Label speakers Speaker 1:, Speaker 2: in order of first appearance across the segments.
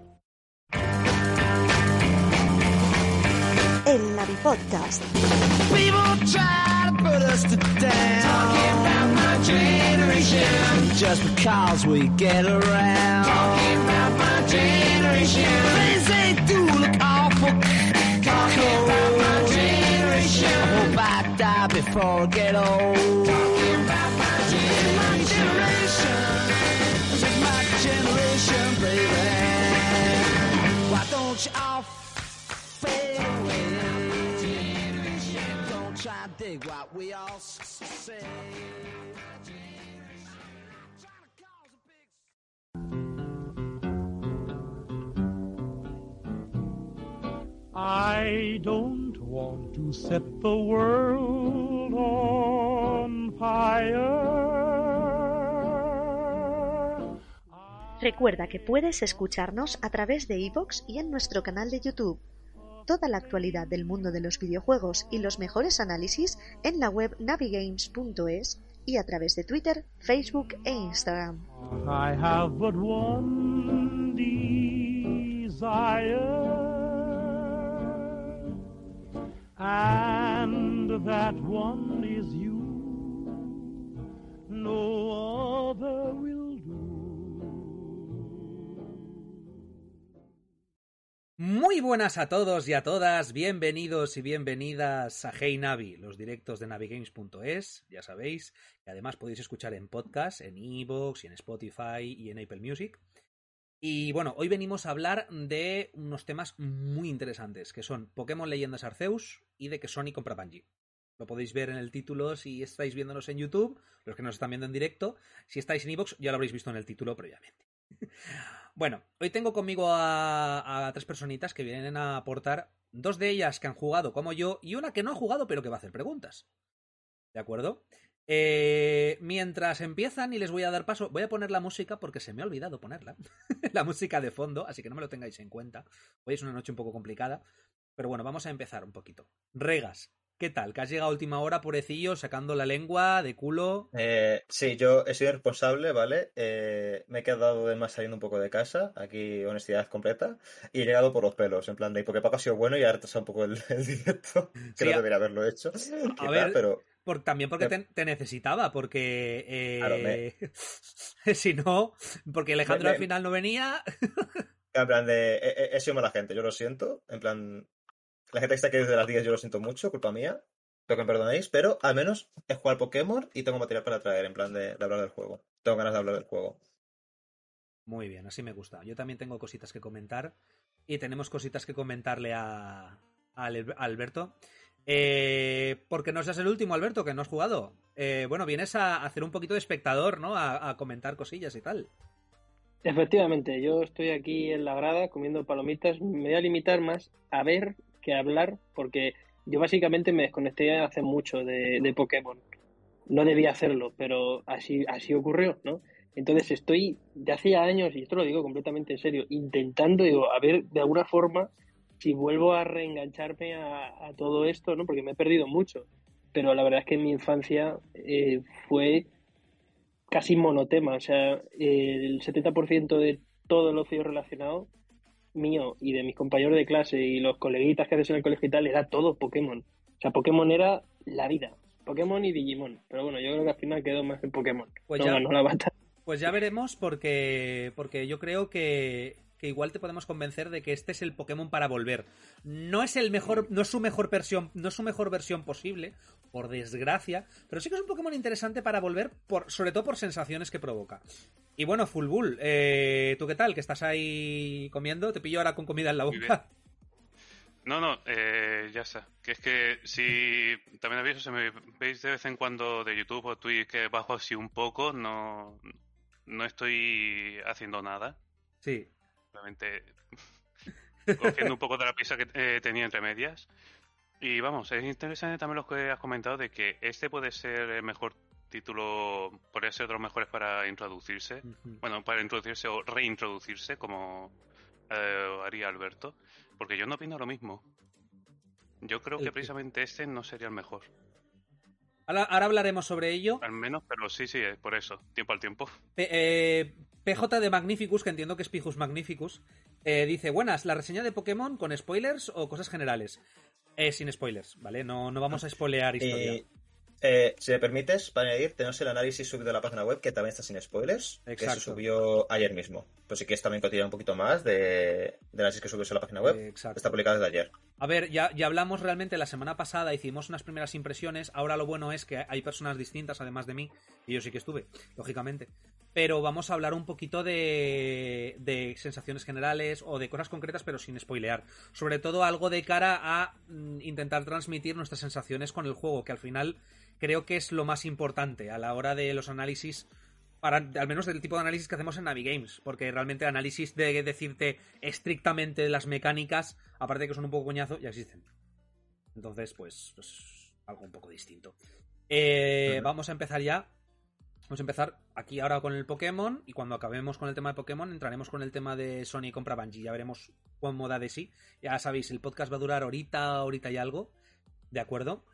Speaker 1: Navi Podcast.
Speaker 2: People try to put us to down. Talking about my generation. Just because we get around. Talking about my generation. Things they do look awful. Talking about my generation. I hope I die before I get old. Talking about my generation. This my generation, baby. Why don't you what we all say.
Speaker 3: I don't want to set the world on fire.
Speaker 1: Recuerda que puedes escucharnos a través de iVoox y en nuestro canal de YouTube. Toda la actualidad del mundo de los videojuegos y los mejores análisis en la web navigames.es y a través de Twitter, Facebook e Instagram.
Speaker 3: And that one is you.
Speaker 4: Muy buenas a todos y a todas, bienvenidos y bienvenidas a Hey Navi, los directos de navigames.es, ya sabéis, que además podéis escuchar en podcast, en Evox y en Spotify y en Apple Music. Y bueno, hoy venimos a hablar de unos temas muy interesantes, que son Pokémon Leyendas Arceus y de que Sony compra Bungie. Lo podéis ver en el título si estáis viéndonos en YouTube, los que nos están viendo en directo. Si estáis en Evox, ya lo habréis visto en el título previamente. Bueno, hoy tengo conmigo a, tres personitas que vienen a aportar, dos de ellas que han jugado como yo y una que no ha jugado pero que va a hacer preguntas. ¿De acuerdo? Eh, mientras empiezan y les voy a dar paso, voy a poner la música porque se me ha olvidado ponerla. la música de fondo, así que no me lo tengáis en cuenta. Hoy es una noche un poco complicada. Pero bueno, vamos a empezar un poquito. Regas, ¿qué tal? Que has llegado a última hora, pobrecillo, sacando la lengua de culo.
Speaker 5: Eh, sí, yo he sido responsable, ¿vale? Eh, me he quedado de más saliendo un poco de casa, aquí honestidad completa, y he llegado por los pelos, en plan de, porque Paco ha sido bueno y ha retrasado un poco el, el directo. Creo
Speaker 4: Sí,
Speaker 5: que
Speaker 4: a-
Speaker 5: debería haberlo hecho. quizá,
Speaker 4: ver,
Speaker 5: pero
Speaker 4: Por, también porque
Speaker 5: Me-
Speaker 4: te, te necesitaba, porque eh,
Speaker 5: Claro, me-
Speaker 4: si no, porque Alejandro
Speaker 5: Me- me-
Speaker 4: al final no venía.
Speaker 5: en plan de, he- he sido mala gente, yo lo siento, en plan, la gente que está aquí desde las 10 yo lo siento mucho, culpa mía, espero que me perdonéis, pero al menos he jugado al Pokémon y tengo material para traer, en plan de, de hablar del juego. Tengo ganas de hablar del juego.
Speaker 4: Muy bien, así me gusta. Yo también tengo cositas que comentar y tenemos cositas que comentarle a, Alberto. Eh, porque no seas el último, Alberto, que no has jugado. Eh, bueno, vienes a hacer un poquito de espectador, ¿no? A, a comentar cosillas y tal.
Speaker 6: Efectivamente, yo estoy aquí en la grada comiendo palomitas. Me voy a limitar más a ver que hablar, porque yo básicamente me desconecté hace mucho de, de Pokémon. No debía hacerlo, pero así, así ocurrió, ¿no? Entonces estoy de hacía años, y esto lo digo completamente en serio, intentando, digo, a ver de alguna forma si vuelvo a reengancharme a, a todo esto, ¿no? Porque me he perdido mucho. Pero la verdad es que en mi infancia eh, fue casi monotema. O sea, el 70% de todo el ocio relacionado mío y de mis compañeros de clase y los coleguitas que haces en el colegio y tal era todo Pokémon. O sea, Pokémon era la vida. Pokémon y Digimon. Pero bueno, yo creo que al final quedó más en Pokémon.
Speaker 4: Pues
Speaker 6: no
Speaker 4: ya-
Speaker 6: ganó la batalla.
Speaker 4: Pues ya veremos porque, porque yo creo que, que igual te podemos convencer de que este es el Pokémon para volver. No es el mejor, no es su mejor versión, no es su mejor versión posible, por desgracia, pero sí que es un Pokémon interesante para volver, por, sobre todo por sensaciones que provoca. Y bueno, Full Bull, eh, ¿tú qué tal? Que estás ahí comiendo, te pillo ahora con comida en la boca.
Speaker 7: No, no, eh, ya está. Que es que si también aviso, si me veis de vez en cuando de YouTube o Twitch que bajo así un poco, no, no estoy haciendo nada.
Speaker 4: Sí.
Speaker 7: Realmente cogiendo un poco de la pista que eh, tenía entre medias. Y vamos, es interesante también lo que has comentado de que este puede ser el mejor título, podría ser de los mejores para introducirse. Bueno, para introducirse o reintroducirse, como eh, haría Alberto. Porque yo no opino lo mismo. Yo creo que
Speaker 4: que-
Speaker 7: precisamente este no sería el mejor.
Speaker 4: Ahora, ahora hablaremos sobre ello.
Speaker 7: Al menos, pero sí, sí, es por eso. Tiempo al tiempo.
Speaker 4: P- eh, PJ de Magnificus, que entiendo que es Pijus Magnificus, eh, dice, buenas, la reseña de Pokémon con spoilers o cosas generales. Eh, sin spoilers, ¿vale? No, no vamos a spoilear historia.
Speaker 5: Y, eh, si me permites, para añadir, tenemos el análisis subido a la página web que también está sin spoilers, que
Speaker 4: Exacto.
Speaker 5: se subió ayer mismo. Pues si quieres también continuar un poquito más de, de análisis que subió a la página web,
Speaker 4: exacto.
Speaker 5: está publicado desde ayer.
Speaker 4: A ver, ya, ya hablamos realmente la semana pasada, hicimos unas primeras impresiones. Ahora lo bueno es que hay personas distintas, además de mí, y yo sí que estuve, lógicamente. Pero vamos a hablar un poquito de, de sensaciones generales o de cosas concretas, pero sin spoilear. Sobre todo algo de cara a mm, intentar transmitir nuestras sensaciones con el juego, que al final creo que es lo más importante a la hora de los análisis para, al menos del tipo de análisis que hacemos en Navigames, porque realmente análisis de decirte estrictamente las mecánicas, aparte de que son un poco coñazo, ya existen. Entonces, pues, pues algo un poco distinto. Eh. Vamos a empezar ya. Vamos a empezar aquí ahora con el Pokémon y cuando acabemos con el tema de Pokémon entraremos con el tema de Sony compra Bungie. Ya veremos cómo da de sí. Ya sabéis, el podcast va a durar ahorita, ahorita y algo. ¿De acuerdo?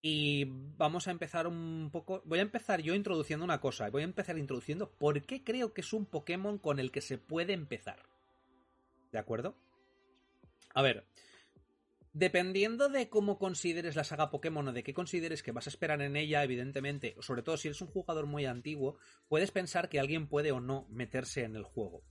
Speaker 4: Y vamos a empezar un poco. Voy a empezar yo introduciendo una cosa. Voy a empezar introduciendo por qué creo que es un Pokémon con el que se puede empezar. ¿De acuerdo? A ver. Dependiendo de cómo consideres la saga Pokémon o de qué consideres que vas a esperar en ella, evidentemente, sobre todo si eres un jugador muy antiguo, puedes pensar que alguien puede o no meterse en el juego.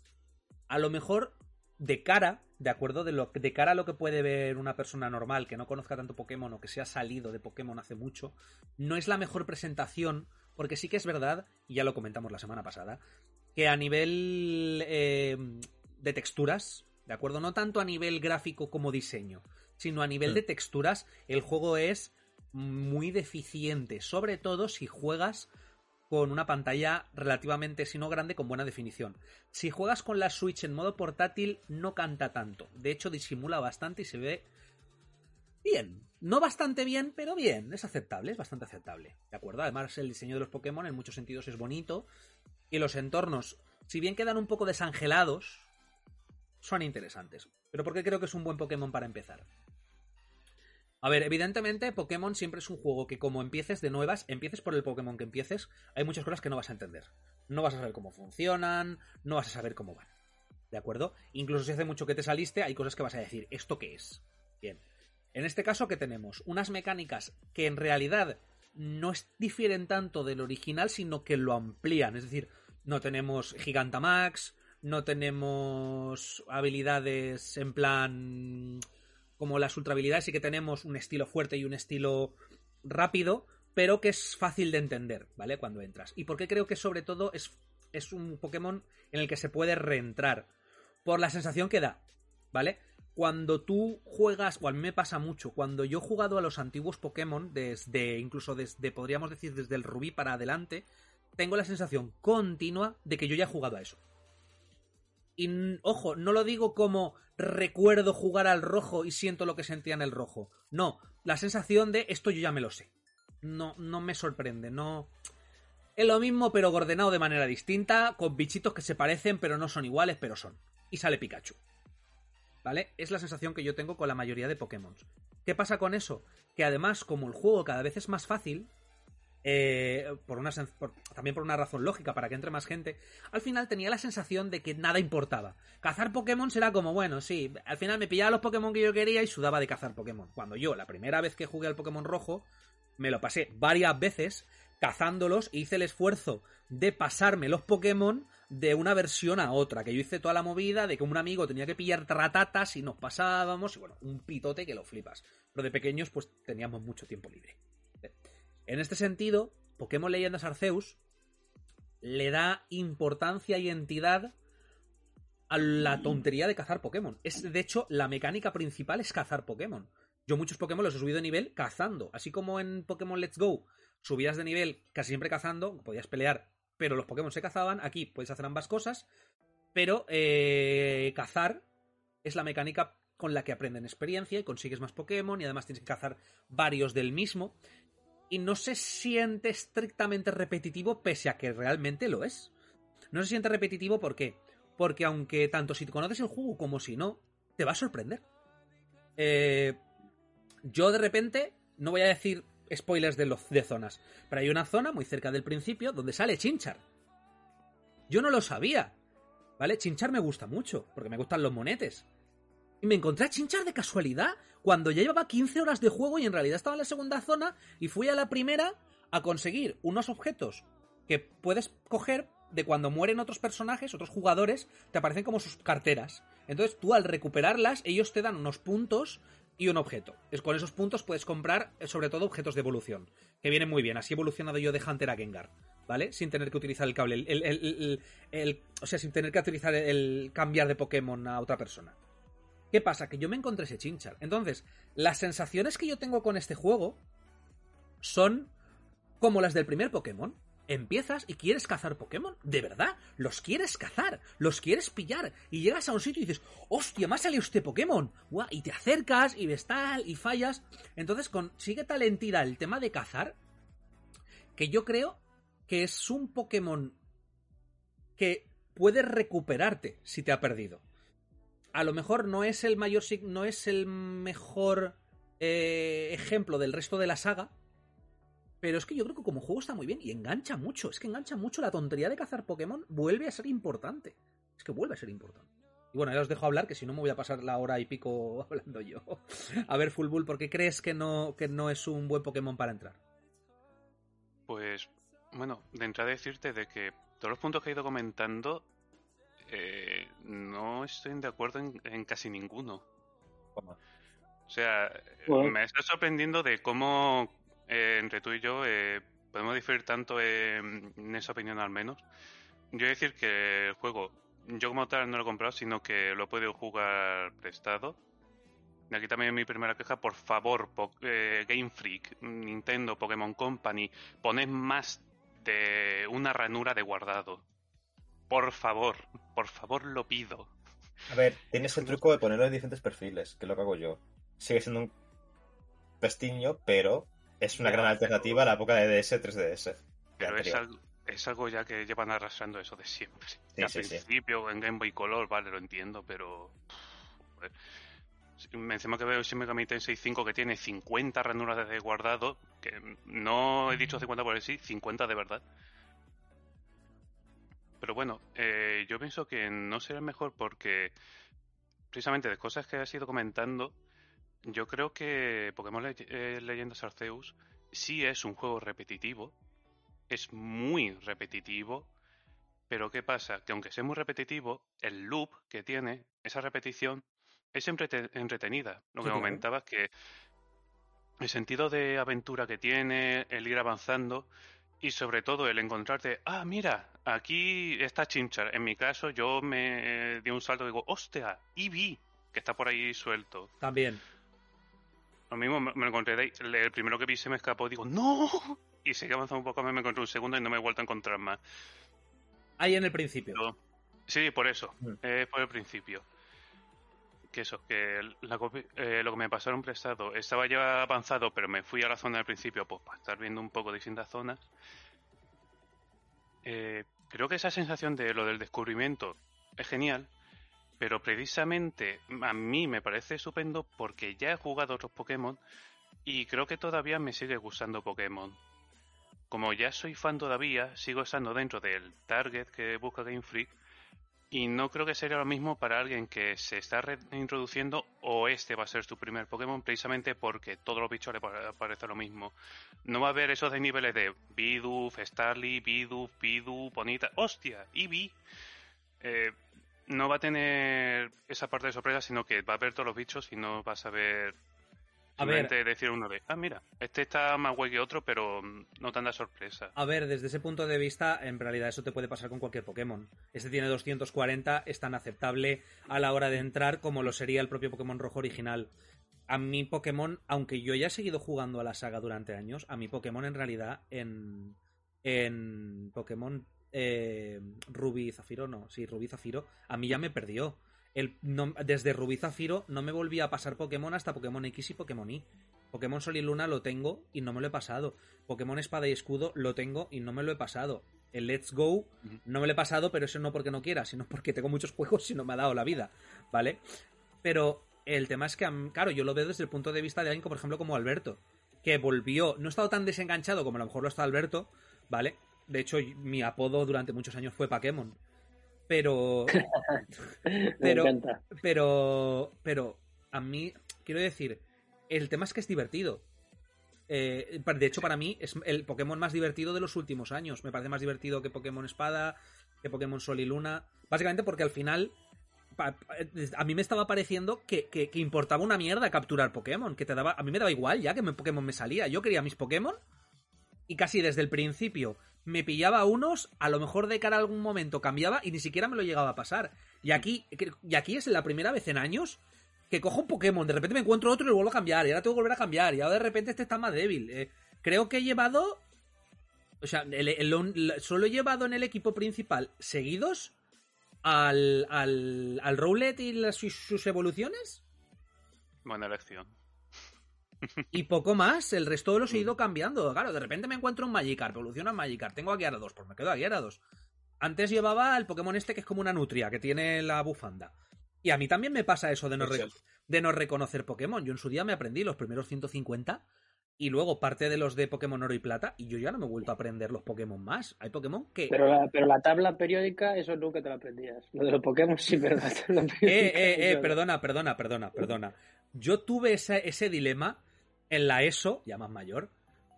Speaker 4: A lo mejor de cara, de acuerdo, de, lo, de cara a lo que puede ver una persona normal que no conozca tanto Pokémon o que se ha salido de Pokémon hace mucho, no es la mejor presentación, porque sí que es verdad, y ya lo comentamos la semana pasada, que a nivel eh, de texturas, ¿de acuerdo? No tanto a nivel gráfico como diseño, sino a nivel
Speaker 5: Mm.
Speaker 4: de texturas, el juego es muy deficiente, sobre todo si juegas con una pantalla relativamente, si no grande, con buena definición. Si juegas con la Switch en modo portátil, no canta tanto. De hecho, disimula bastante y se ve bien. No bastante bien, pero bien. Es aceptable, es bastante aceptable. ¿De acuerdo? Además, el diseño de los Pokémon en muchos sentidos es bonito. Y los entornos, si bien quedan un poco desangelados, son interesantes. Pero ¿por qué creo que es un buen Pokémon para empezar? A ver, evidentemente Pokémon siempre es un juego que como empieces de nuevas, empieces por el Pokémon que empieces, hay muchas cosas que no vas a entender. No vas a saber cómo funcionan, no vas a saber cómo van. ¿De acuerdo? Incluso si hace mucho que te saliste, hay cosas que vas a decir, ¿esto qué es? Bien. En este caso, ¿qué tenemos? Unas mecánicas que en realidad no difieren tanto del original, sino que lo amplían. Es decir, no tenemos Gigantamax, no tenemos habilidades en plan como las ultra habilidades, sí que tenemos un estilo fuerte y un estilo rápido, pero que es fácil de entender, ¿vale? Cuando entras. ¿Y por qué creo que sobre todo es, es un Pokémon en el que se puede reentrar? Por la sensación que da, ¿vale? Cuando tú juegas, o a mí me pasa mucho, cuando yo he jugado a los antiguos Pokémon, desde, incluso desde, podríamos decir, desde el Rubí para adelante, tengo la sensación continua de que yo ya he jugado a eso. Y ojo, no lo digo como recuerdo jugar al rojo y siento lo que sentía en el rojo. No, la sensación de esto yo ya me lo sé. No, no me sorprende, no. Es lo mismo, pero ordenado de manera distinta, con bichitos que se parecen, pero no son iguales, pero son. Y sale Pikachu. ¿Vale? Es la sensación que yo tengo con la mayoría de Pokémon. ¿Qué pasa con eso? Que además, como el juego cada vez es más fácil, eh, por una por- también por una razón lógica, para que entre más gente, al final tenía la sensación de que nada importaba. Cazar Pokémon será como, bueno, sí, al final me pillaba los Pokémon que yo quería y sudaba de cazar Pokémon. Cuando yo, la primera vez que jugué al Pokémon rojo, me lo pasé varias veces cazándolos e hice el esfuerzo de pasarme los Pokémon de una versión a otra, que yo hice toda la movida de que un amigo tenía que pillar tratatas y nos pasábamos, y bueno, un pitote que lo flipas. Pero de pequeños pues teníamos mucho tiempo libre. En este sentido, Pokémon Leyendas Arceus le da importancia y entidad a la tontería de cazar Pokémon. Es, de hecho, la mecánica principal es cazar Pokémon. Yo muchos Pokémon los he subido de nivel cazando. Así como en Pokémon Let's Go subías de nivel casi siempre cazando, podías pelear, pero los Pokémon se cazaban. Aquí puedes hacer ambas cosas, pero eh, cazar es la mecánica con la que aprenden experiencia y consigues más Pokémon y además tienes que cazar varios del mismo. Y no se siente estrictamente repetitivo pese a que realmente lo es. No se siente repetitivo ¿por qué? Porque aunque tanto si te conoces el juego como si no, te va a sorprender. Eh, yo de repente, no voy a decir spoilers de, los, de zonas, pero hay una zona muy cerca del principio donde sale Chinchar. Yo no lo sabía. ¿Vale? Chinchar me gusta mucho, porque me gustan los monetes. Y me encontré a Chinchar de casualidad cuando ya llevaba 15 horas de juego y en realidad estaba en la segunda zona y fui a la primera a conseguir unos objetos que puedes coger de cuando mueren otros personajes, otros jugadores, te aparecen como sus carteras. Entonces tú al recuperarlas, ellos te dan unos puntos y un objeto. Es con esos puntos puedes comprar eh, sobre todo objetos de evolución, que vienen muy bien. Así he evolucionado yo de Hunter a Gengar, ¿vale? Sin tener que utilizar el cable, el, el- o sea, sin tener que utilizar el cambiar de Pokémon a otra persona. ¿Qué pasa? Que yo me encontré ese Chinchar. Entonces, las sensaciones que yo tengo con este juego son como las del primer Pokémon. Empiezas y quieres cazar Pokémon, de verdad, los quieres cazar, los quieres pillar, y llegas a un sitio y dices, hostia, ha salido este Pokémon, Guau, y te acercas y ves tal y fallas. Entonces consigue tal el tema de cazar que yo creo que es un Pokémon que puede recuperarte si te ha perdido. A lo mejor no es el mayor, no es el mejor eh, ejemplo del resto de la saga, pero es que yo creo que como juego está muy bien y engancha mucho. Es que engancha mucho la tontería de cazar Pokémon. Vuelve a ser importante. Es que vuelve a ser importante. Y bueno, ya os dejo hablar, que si no me voy a pasar la hora y pico hablando yo. A ver, Full Bull, ¿por qué crees que no, que no es un buen Pokémon para entrar?
Speaker 7: Pues, bueno, de entrada decirte de que todos los puntos que he ido comentando, eh, no estoy de acuerdo en, en casi ninguno. O sea,
Speaker 6: Bueno.
Speaker 7: me está sorprendiendo de cómo eh, entre tú y yo eh, podemos diferir tanto eh, en esa opinión al menos. Yo voy a decir que el juego, yo como tal no lo he comprado, sino que lo he podido jugar prestado. Y aquí también mi primera queja, por favor, Po- eh, Game Freak, Nintendo, Pokémon Company, poned más de una ranura de guardado. Por favor, por favor lo pido.
Speaker 5: A ver, tienes el truco de ponerlo en diferentes perfiles, que es lo que hago yo. Sigue siendo un pestiño, pero es una gran alternativa a la época de DS 3DS.
Speaker 7: Pero es algo, es algo ya que llevan arrastrando eso de siempre.
Speaker 5: Sí,
Speaker 7: Al
Speaker 5: sí, sí.
Speaker 7: principio en Game Boy Color, vale, lo entiendo, pero... joder. Encima que veo Shin Megami Tensei 5 que tiene 50 ranuras de guardado, que no he dicho 50 por el sí, 50 de verdad. Pero bueno, eh, yo pienso que no será mejor porque precisamente de cosas que has ido comentando, yo creo que Pokémon Le- eh, Leyendas Arceus sí es un juego repetitivo, es muy repetitivo, pero ¿qué pasa? Que aunque sea muy repetitivo, el loop que tiene, esa repetición, es entrete- entretenida. Lo que comentabas que el sentido de aventura que tiene, el ir avanzando y sobre todo el encontrarte, ah, mira, aquí está Chinchar. En mi caso, yo me di un salto y digo, hostia, Eevee, que está por ahí suelto.
Speaker 4: También.
Speaker 7: Lo mismo me lo encontré de ahí. El primero que vi se me escapó, digo, ¡No! Y seguí avanzando un poco, me encontré un segundo y no me he vuelto a encontrar más.
Speaker 4: Ahí en el principio.
Speaker 7: Pero- sí, por eso,
Speaker 5: Mm.
Speaker 7: es por el principio. Que eso, que eh, lo que me pasaron prestado estaba ya avanzado, pero me fui a la zona del principio pues, para estar viendo un poco distintas zonas. Eh, creo que esa sensación de lo del descubrimiento es genial, pero precisamente a mí me parece estupendo porque ya he jugado otros Pokémon y creo que todavía me sigue gustando Pokémon. Como ya soy fan todavía, sigo estando dentro del target que busca Game Freak y no creo que sería lo mismo para alguien que se está reintroduciendo o este va a ser su primer Pokémon precisamente porque todos los bichos le pa- parece lo mismo. No va a haber esos de niveles de Bidoof, Starly, Bidoof, Bidoof, Bonita, ¡hostia! Eevee. Eh, no va a tener esa parte de sorpresa, sino que va a ver todos los bichos y no vas a ver
Speaker 4: A ver.
Speaker 7: decir uno de, ah, mira, este está más guay que otro, pero mm, no tanta sorpresa.
Speaker 4: A ver, desde ese punto de vista, en realidad eso te puede pasar con cualquier Pokémon. Este tiene 240, es tan aceptable a la hora de entrar como lo sería el propio Pokémon rojo original. A mi Pokémon, aunque yo ya he seguido jugando a la saga durante años, a mi Pokémon en realidad en, en Pokémon eh, Rubí Zafiro, no, sí, Rubí Zafiro, a mí ya me perdió. El, no- desde Rubí Zafiro no me volví a pasar Pokémon hasta Pokémon X y Pokémon Y. Pokémon Sol y Luna lo tengo y no me lo he pasado. Pokémon Espada y Escudo lo tengo y no me lo he pasado. El Let's Go no me lo he pasado, pero eso no porque no quiera, sino porque tengo muchos juegos y no me ha dado la vida, ¿vale? Pero el tema es que, claro, yo lo veo desde el punto de vista de alguien, por ejemplo, como Alberto, que volvió, no he estado tan desenganchado como a lo mejor lo está Alberto, ¿vale? De hecho, mi apodo durante muchos años fue Pokémon. Pero.
Speaker 6: Me
Speaker 4: pero,
Speaker 6: encanta.
Speaker 4: pero. Pero. A mí. Quiero decir. El tema es que es divertido. Eh, de hecho, para mí es el Pokémon más divertido de los últimos años. Me parece más divertido que Pokémon Espada, que Pokémon Sol y Luna. Básicamente porque al final. pa- A mí me estaba pareciendo que, que- que importaba una mierda capturar Pokémon. Que te daba. A mí me daba igual ya que me Pokémon me salía. Yo quería mis Pokémon. Y casi desde el principio me pillaba unos, a lo mejor de cara a algún momento cambiaba y ni siquiera me lo llegaba a pasar. Y aquí, y aquí es la primera vez en años que cojo un Pokémon, de repente me encuentro otro y lo vuelvo a cambiar, y ahora tengo que volver a cambiar, y ahora de repente este está más débil. Eh, creo que he llevado. O sea, solo he llevado en el equipo principal seguidos al, al, al Rowlet y sus evoluciones.
Speaker 7: Buena elección.
Speaker 4: Y poco más, el resto de los he ido cambiando. Claro, de repente me encuentro un Magikarp, evoluciona un Magikarp, tengo a Gyarados, pues me quedo a Gyarados. Antes llevaba el Pokémon este que es como una nutria, que tiene la bufanda. Y a mí también me pasa eso de no, re- de no reconocer Pokémon. Yo en su día me aprendí los primeros 150 y luego parte de los de Pokémon Oro y Plata y yo ya no me he vuelto a aprender los Pokémon más. Hay Pokémon que...
Speaker 6: Pero la, pero la tabla periódica, eso nunca te la aprendías. Lo de los Pokémon sí, pero la tabla
Speaker 4: Eh,
Speaker 6: periódica.
Speaker 4: eh, eh, perdona, perdona, perdona, perdona. Yo tuve ese, ese dilema en la ESO, ya más mayor,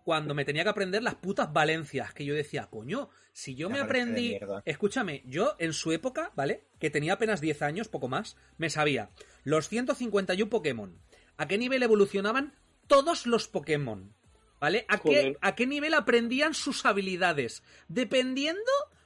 Speaker 4: cuando me tenía que aprender las putas Valencias, que yo decía, coño, si yo
Speaker 5: La
Speaker 4: me aprendí... Escúchame, yo en su época, ¿vale? Que tenía apenas 10 años, poco más, me sabía los 151 Pokémon, a qué nivel evolucionaban todos los Pokémon, ¿vale? A qué, a qué nivel aprendían sus habilidades, dependiendo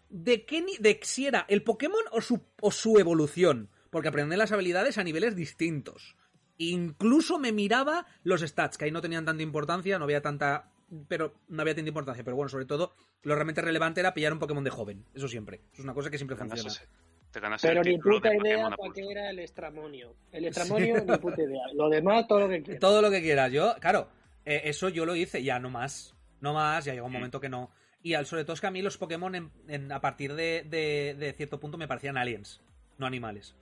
Speaker 4: de qué ni- de si era el Pokémon o su, o su evolución, porque aprenden las habilidades a niveles distintos. Incluso me miraba los stats, que ahí no tenían tanta importancia, no había tanta. Pero no había tanta importancia. Pero bueno, sobre todo, lo realmente relevante era pillar un Pokémon de joven. Eso siempre. Eso es una cosa que siempre
Speaker 7: Te ganas
Speaker 4: funciona.
Speaker 7: ese- te ganas
Speaker 6: Pero
Speaker 7: el
Speaker 6: ni puta
Speaker 7: de
Speaker 6: idea para qué era el estramonio. El estramonio, ni puta idea. Lo demás, todo lo que quieras.
Speaker 4: Todo lo que quieras. Yo, claro, eh, eso yo lo hice, ya no más. No más, ya llegó un
Speaker 7: Mm.
Speaker 4: momento que no. Y al, sobre todo es que a mí los Pokémon en- en- a partir de, de- de cierto punto me parecían aliens, no animales.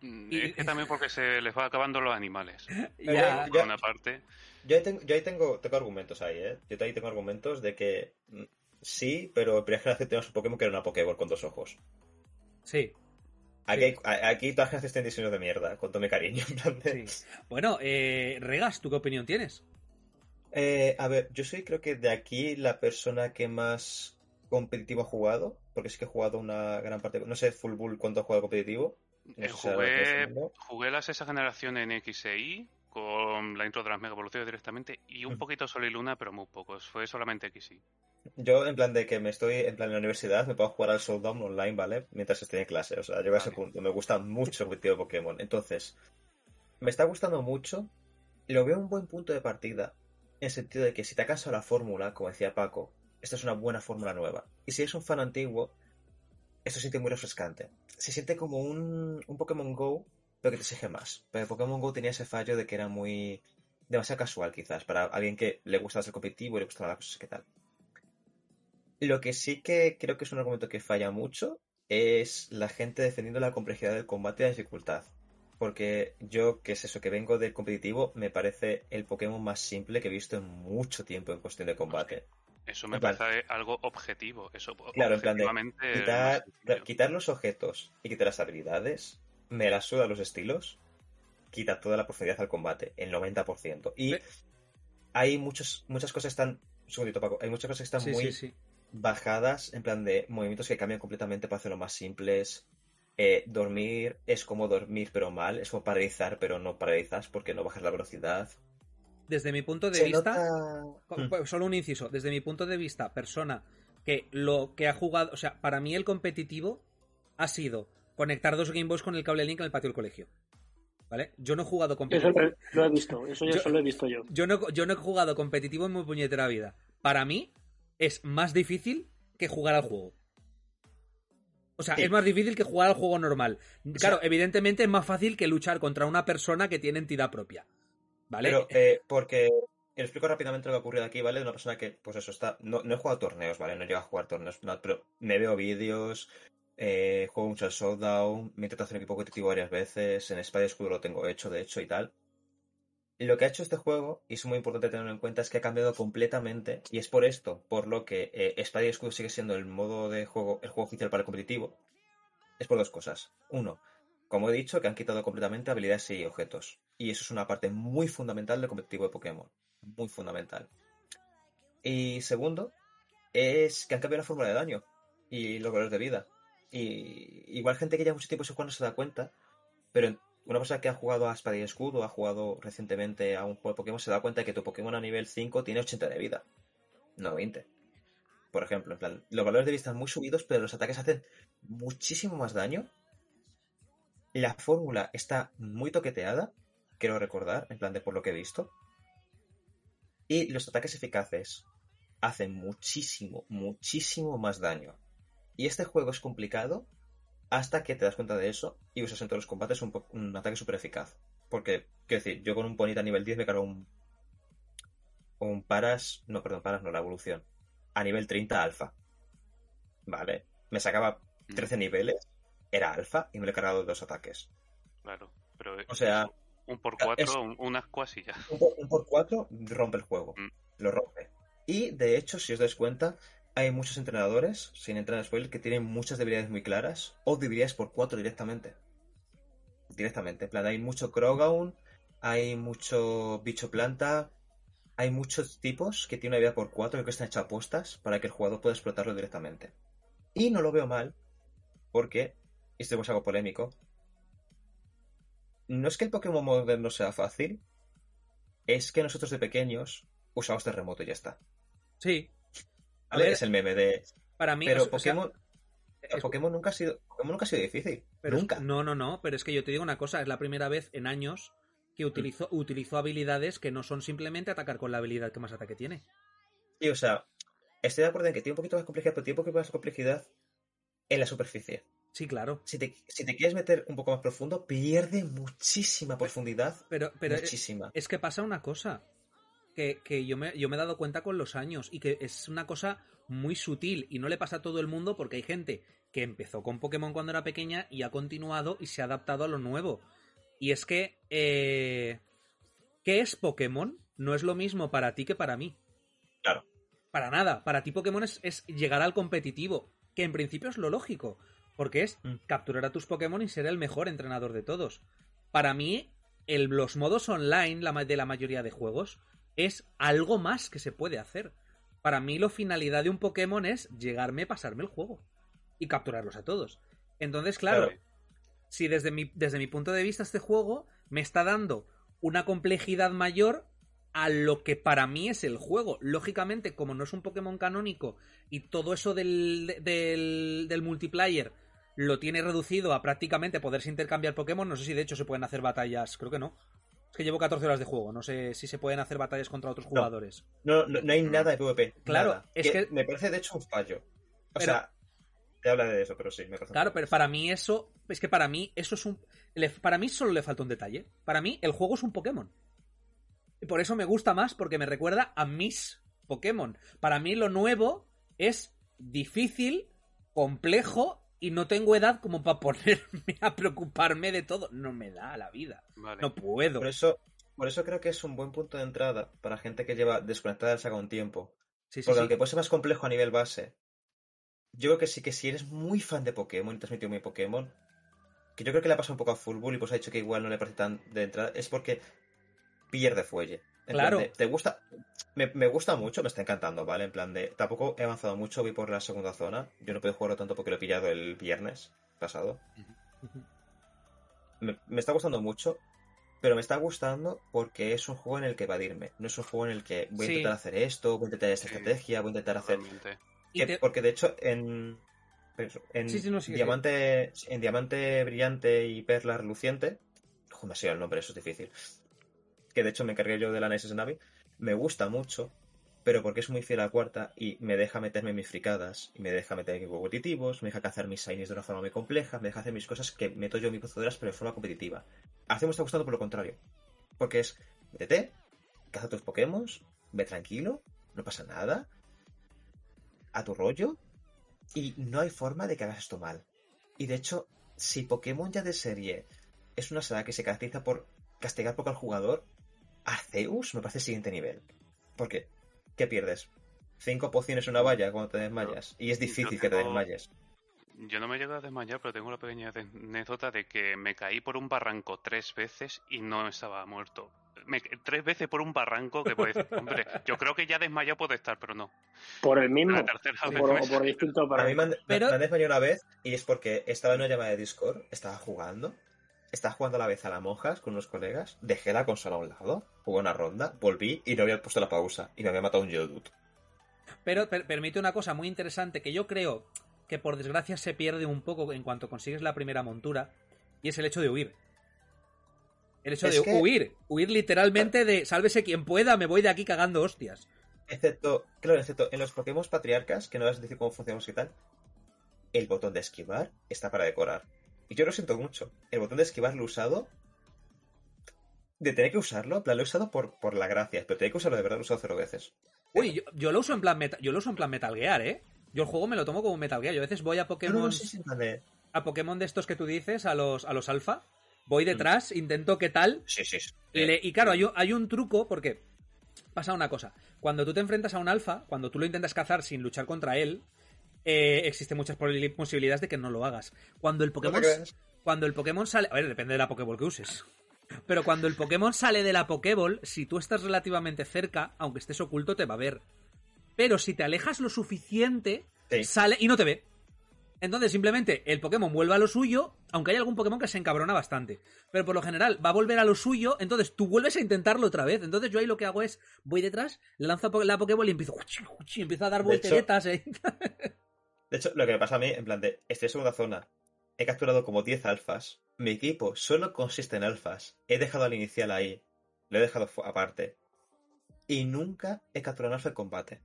Speaker 7: Mm,
Speaker 4: Y-
Speaker 7: Es que también porque se les va acabando los animales.
Speaker 4: Ya,
Speaker 5: yo-
Speaker 7: Por una parte,
Speaker 5: Yo ahí, tengo, yo ahí tengo, tengo argumentos ahí, ¿eh? Yo ahí tengo argumentos de que mm, sí, pero en primera generación teníamos un Pokémon que era una Pokéball con dos ojos.
Speaker 4: sí,
Speaker 5: Aquí,
Speaker 4: Sí.
Speaker 5: aquí todas las generaciones tienen diseños de mierda, con todo mi cariño. en plan de-
Speaker 4: sí. Bueno, eh, Regas, ¿tú qué opinión tienes?
Speaker 5: Eh, a ver, yo soy creo que de aquí la persona que más competitivo ha jugado, porque sí que he jugado una gran parte, no sé Full Bull cuánto ha jugado competitivo.
Speaker 7: Eh, jugué, jugué la sexta generación en X e Y con la intro de las Mega Evoluciones directamente y un
Speaker 5: Mm.
Speaker 7: poquito Sol y Luna, pero muy poco. Fue solamente X y Y.
Speaker 5: Yo, en plan de que me estoy en plan en la universidad, me puedo jugar al Showdown online, ¿vale? Mientras estoy en clase. O sea, llego a ese punto. Me gusta mucho el competitivo de Pokémon. Entonces, me está gustando mucho. Lo veo un buen punto de partida. En el sentido de que si te ha cansado la fórmula, como decía Paco, esta es una buena fórmula nueva. Y si eres un fan antiguo, esto siente muy refrescante. Se siente como un, un Pokémon Go, pero que te exige más. Pero Pokémon Go tenía ese fallo de que era muy. demasiado casual, quizás, para alguien que le gusta ser competitivo y le gustan las cosas que tal. Lo que sí que creo que es un argumento que falla mucho es la gente defendiendo la complejidad del combate y la dificultad. Porque yo, que es eso, que vengo del competitivo, me parece el Pokémon más simple que he visto en mucho tiempo en cuestión de combate.
Speaker 7: Eso me
Speaker 5: plan-
Speaker 7: parece algo objetivo. Eso
Speaker 5: Claro, en plan de quitar, los objetos y quitar las habilidades, me la suda los estilos, quita toda la profundidad al combate, el 90%. Y hay muchos, muchas cosas que están, un segundito, Paco, hay muchas cosas que están
Speaker 4: Sí,
Speaker 5: muy
Speaker 4: sí, sí.
Speaker 5: bajadas, en plan de movimientos que cambian completamente para hacerlo más simples. Eh, dormir es como dormir pero mal, es como paralizar pero no paralizas porque no bajas la velocidad.
Speaker 4: Desde mi punto de
Speaker 5: Se
Speaker 4: vista,
Speaker 5: nota- Mm.
Speaker 4: pues, Solo un inciso. Desde mi punto de vista, persona que lo que ha jugado. O sea, para mí el competitivo ha sido conectar dos Game Boys con el cable Link en el patio del colegio. ¿Vale? Yo no he jugado
Speaker 6: Eso
Speaker 4: competitivo.
Speaker 6: lo, lo he visto, eso ya
Speaker 4: Yo-
Speaker 6: eso lo he visto yo.
Speaker 4: Yo no, yo no he jugado competitivo en mi puñetera vida. Para mí es más difícil que jugar al juego. O sea,
Speaker 5: Sí.
Speaker 4: es más difícil que jugar al juego normal. Claro,
Speaker 5: sea-
Speaker 4: evidentemente es más fácil que luchar contra una persona que tiene entidad propia. ¿Vale?
Speaker 5: Pero, eh, porque. y explico rápidamente lo que ha ocurrido aquí, ¿vale? De una persona que, pues eso, está. No, no he jugado torneos, ¿vale? No he llegado a jugar torneos, no, pero me veo vídeos, eh, juego mucho al Showdown, me he intentado hacer un equipo competitivo varias veces, en Espada y Escudo lo tengo hecho, de hecho, y tal. Y lo que ha hecho este juego, y es muy importante tenerlo en cuenta, es que ha cambiado completamente, y es por esto, por lo que eh, Espada y Escudo sigue siendo el modo de juego, el juego oficial para el competitivo, es por dos cosas. Uno, como he dicho, que han quitado completamente habilidades y objetos. Y eso es una parte muy fundamental del competitivo de Pokémon. Muy fundamental. Y segundo, es que han cambiado la fórmula de daño y los valores de vida. Y igual gente que lleva mucho tiempo jugando no se da cuenta, pero una persona que ha jugado a Espada y Escudo, ha jugado recientemente a un juego de Pokémon, se da cuenta de que tu Pokémon a nivel 5 tiene 80 de vida, no 20. Por ejemplo, los valores de vida están muy subidos, pero los ataques hacen muchísimo más daño. La fórmula está muy toqueteada, quiero recordar, en plan de por lo que he visto. Y los ataques eficaces hacen muchísimo, muchísimo más daño. Y este juego es complicado hasta que te das cuenta de eso y usas en todos los combates un, ataque súper eficaz. Porque, quiero decir, yo con un Ponita nivel 10 me cargo un. Un Paras. No, perdón, Paras no, la evolución. A nivel 30 alfa. Vale. Me sacaba
Speaker 7: Mm,
Speaker 5: 13 niveles, era alfa y me lo he cargado dos ataques.
Speaker 7: Claro, pero
Speaker 5: O sea,
Speaker 7: un por cuatro, un, un asco así ya.
Speaker 5: Un por, un por cuatro rompe el juego.
Speaker 7: Mm.
Speaker 5: Lo rompe. Y de hecho, si os dais cuenta, hay muchos entrenadores, sin entrar en spoiler, que tienen muchas debilidades muy claras o debilidades por cuatro directamente. Directamente. En plan, hay mucho Crogown, hay mucho bicho planta, hay muchos tipos que tienen una habilidad por cuatro que están hechas apuestas para que el jugador pueda explotarlo directamente. Y no lo veo mal, porque, y esto es algo polémico, no es que el Pokémon moderno sea fácil, es que nosotros de pequeños usamos terremoto y ya está.
Speaker 4: Sí. A
Speaker 5: ¿Vale?
Speaker 4: ver,
Speaker 5: es el meme de.
Speaker 4: para mí.
Speaker 5: Pero
Speaker 4: o sea,
Speaker 5: Pokémon,
Speaker 4: es-
Speaker 5: Pokémon nunca ha sido. Pokémon nunca ha sido difícil.
Speaker 4: pero es-
Speaker 5: nunca.
Speaker 4: No, no, no. Pero es que yo te digo una cosa. Es la primera vez en años que utilizó, utilizó habilidades que no son simplemente atacar con la habilidad que más ataque tiene.
Speaker 5: Y o sea, estoy de acuerdo en que tiene un poquito más complejidad, pero tiene un poquito más complejidad en la superficie.
Speaker 4: Sí, claro.
Speaker 5: Si te, si te quieres meter un poco más profundo, pierde muchísima profundidad.
Speaker 4: Pero, pero
Speaker 5: muchísima.
Speaker 4: es que pasa una cosa. Que, que yo, me, yo me he dado cuenta con los años y que es una cosa muy sutil y no le pasa a todo el mundo porque hay gente que empezó con Pokémon cuando era pequeña y ha continuado y se ha adaptado a lo nuevo. Y es que... Eh, ¿Qué es Pokémon? No es lo mismo para ti que para mí.
Speaker 5: Claro.
Speaker 4: Para nada. Para ti Pokémon es, es llegar al competitivo, que en principio es lo lógico, porque es
Speaker 5: Mm.
Speaker 4: capturar a tus Pokémon y ser el mejor entrenador de todos. Para mí, el, los modos online la de la mayoría de juegos es algo más que se puede hacer. Para mí, la finalidad de un Pokémon es llegarme, pasarme el juego y capturarlos a todos. Entonces, claro,
Speaker 5: Claro.
Speaker 4: si desde mi, desde mi punto de vista este juego me está dando una complejidad mayor a lo que para mí es el juego. Lógicamente, como no es un Pokémon canónico y todo eso del, del, del multiplayer lo tiene reducido a prácticamente poderse intercambiar Pokémon, no sé si de hecho se pueden hacer batallas, creo que no. Es que llevo 14 horas de juego, no sé si se pueden hacer batallas contra otros jugadores.
Speaker 5: No, no, no hay nada de PvP.
Speaker 4: Claro,
Speaker 5: nada.
Speaker 4: es que-
Speaker 5: Me parece de hecho un fallo. O
Speaker 4: Pero-
Speaker 5: sea, te habla de eso, pero sí, me parece
Speaker 4: Claro, pero para mí eso, es que para mí eso es un... para mí solo le falta un detalle. Para mí el juego es un Pokémon. Y por eso me gusta más porque me recuerda a mis Pokémon. Para mí lo nuevo es difícil, complejo y no tengo edad como para ponerme a preocuparme de todo. No me da la vida.
Speaker 7: Vale.
Speaker 4: No puedo.
Speaker 5: Por eso, por eso creo que es un buen punto de entrada para gente que lleva desconectada del saga un tiempo.
Speaker 4: Sí, sí,
Speaker 5: Porque
Speaker 4: sí.
Speaker 5: aunque puede ser más complejo a nivel base, yo creo que sí que si eres muy fan de Pokémon y te has metido muy Pokémon, que yo creo que le ha pasado un poco a Fullbull y pues ha dicho que igual no le parece tan de entrada, es porque pierde fuelle. En plan
Speaker 4: Claro.
Speaker 5: de, ¿Te gusta? Me, me gusta mucho, me está encantando, ¿vale? En plan de. Tampoco he avanzado mucho, voy por la segunda zona. Yo no puedo jugarlo tanto porque lo he pillado el viernes pasado. Me, me está gustando mucho, pero me está gustando porque es un juego en el que evadirme. No es un juego en el que voy a
Speaker 4: Sí.
Speaker 5: intentar hacer esto, voy a intentar esta
Speaker 7: Sí.
Speaker 5: estrategia, voy a intentar hacer. Que-
Speaker 4: te-
Speaker 5: Porque de hecho, en. En,
Speaker 4: Sí, sí, no, sí, sí.
Speaker 5: diamante, en diamante brillante y perla reluciente. Joder, me ha sido el nombre, eso es difícil. Que de hecho me encargué yo del análisis de Navi. Me gusta mucho, pero porque es muy fiel a la cuarta y me deja meterme en mis fricadas, y me deja meter en competitivos, me deja cazar mis shinies de una forma muy compleja, me deja hacer mis cosas que meto yo en mis procedoras, pero de forma competitiva. Hace me está gustando por lo contrario. Porque es, métete, caza tus Pokémon, ve tranquilo, no pasa nada, a tu rollo, y no hay forma de que hagas esto mal. Y de hecho, si Pokémon ya de serie es una saga que se caracteriza por castigar poco al jugador, Arceus me parece el siguiente nivel. Porque, ¿qué pierdes? Cinco pociones en una valla cuando te desmayas. Y es difícil que te desmayes.
Speaker 7: Yo no me llego a desmayar, pero tengo una pequeña anécdota de que me caí por un barranco tres veces y no estaba muerto. Me- tres veces por un barranco que puede decir, hombre, yo creo que ya desmayado puede estar, pero no.
Speaker 6: Por el mismo.
Speaker 7: La tercera
Speaker 6: O
Speaker 7: vez
Speaker 6: por,
Speaker 7: me
Speaker 6: o por distintos
Speaker 5: A mí me han,
Speaker 6: barrancos.
Speaker 4: Pero-
Speaker 5: me han desmayado una vez y es porque estaba en una llamada de Discord, estaba jugando, estaba jugando a la vez a la monjas con unos colegas, dejé la consola a un lado, jugué una ronda, volví y no había puesto la pausa y me había matado un Geodude.
Speaker 4: Pero per- permite una cosa muy interesante que yo creo que por desgracia se pierde un poco en cuanto consigues la primera montura, y es el hecho de huir. El hecho
Speaker 5: Es
Speaker 4: de
Speaker 5: que-
Speaker 4: huir, huir literalmente de sálvese quien pueda, me voy de aquí cagando hostias.
Speaker 5: Excepto, claro, excepto en los Pokémon patriarcas, que no vas a decir cómo funcionamos y tal, el botón de esquivar está para decorar. Y yo lo siento mucho. El botón de esquivar lo he usado. De tener que usarlo, en plan, lo he usado por, por la gracia, pero tener que usarlo de verdad lo he usado cero veces.
Speaker 4: Uy, yo, yo lo uso en plan meta- yo lo uso en plan Metal Gear, ¿eh? Yo el juego me lo tomo como Metal Gear. Yo a veces voy a Pokémon
Speaker 5: no, no, sí, sí, en plan de-
Speaker 4: a Pokémon de estos que tú dices, a los a los alfa, voy detrás, intento qué tal,
Speaker 5: Sí, sí. sí.
Speaker 4: Le- y claro, hay, hay un truco porque pasa una cosa. Cuando tú te enfrentas a un alfa, cuando tú lo intentas cazar sin luchar contra él, eh, existen muchas posibilidades de que no lo hagas. Cuando el Pokémon, cuando el Pokémon sale, a ver, depende de la Pokéball que uses. Pero cuando el Pokémon sale de la Pokéball, si tú estás relativamente cerca, aunque estés oculto, te va a ver. Pero si te alejas lo suficiente,
Speaker 5: Sí.
Speaker 4: sale y no te ve. Entonces, simplemente el Pokémon vuelve a lo suyo, aunque hay algún Pokémon que se encabrona bastante. Pero por lo general va a volver a lo suyo, entonces tú vuelves a intentarlo otra vez. Entonces yo ahí lo que hago es, voy detrás, le lanzo la Pokéball y empiezo, uchi, empiezo a dar volteretas. ¿eh?
Speaker 5: De hecho, lo que me pasa a mí, en plan de, estoy en segunda zona, he capturado como 10 alfas, mi equipo solo consiste en alfas, he dejado al inicial ahí, lo he dejado aparte, y nunca he capturado un alfa en combate.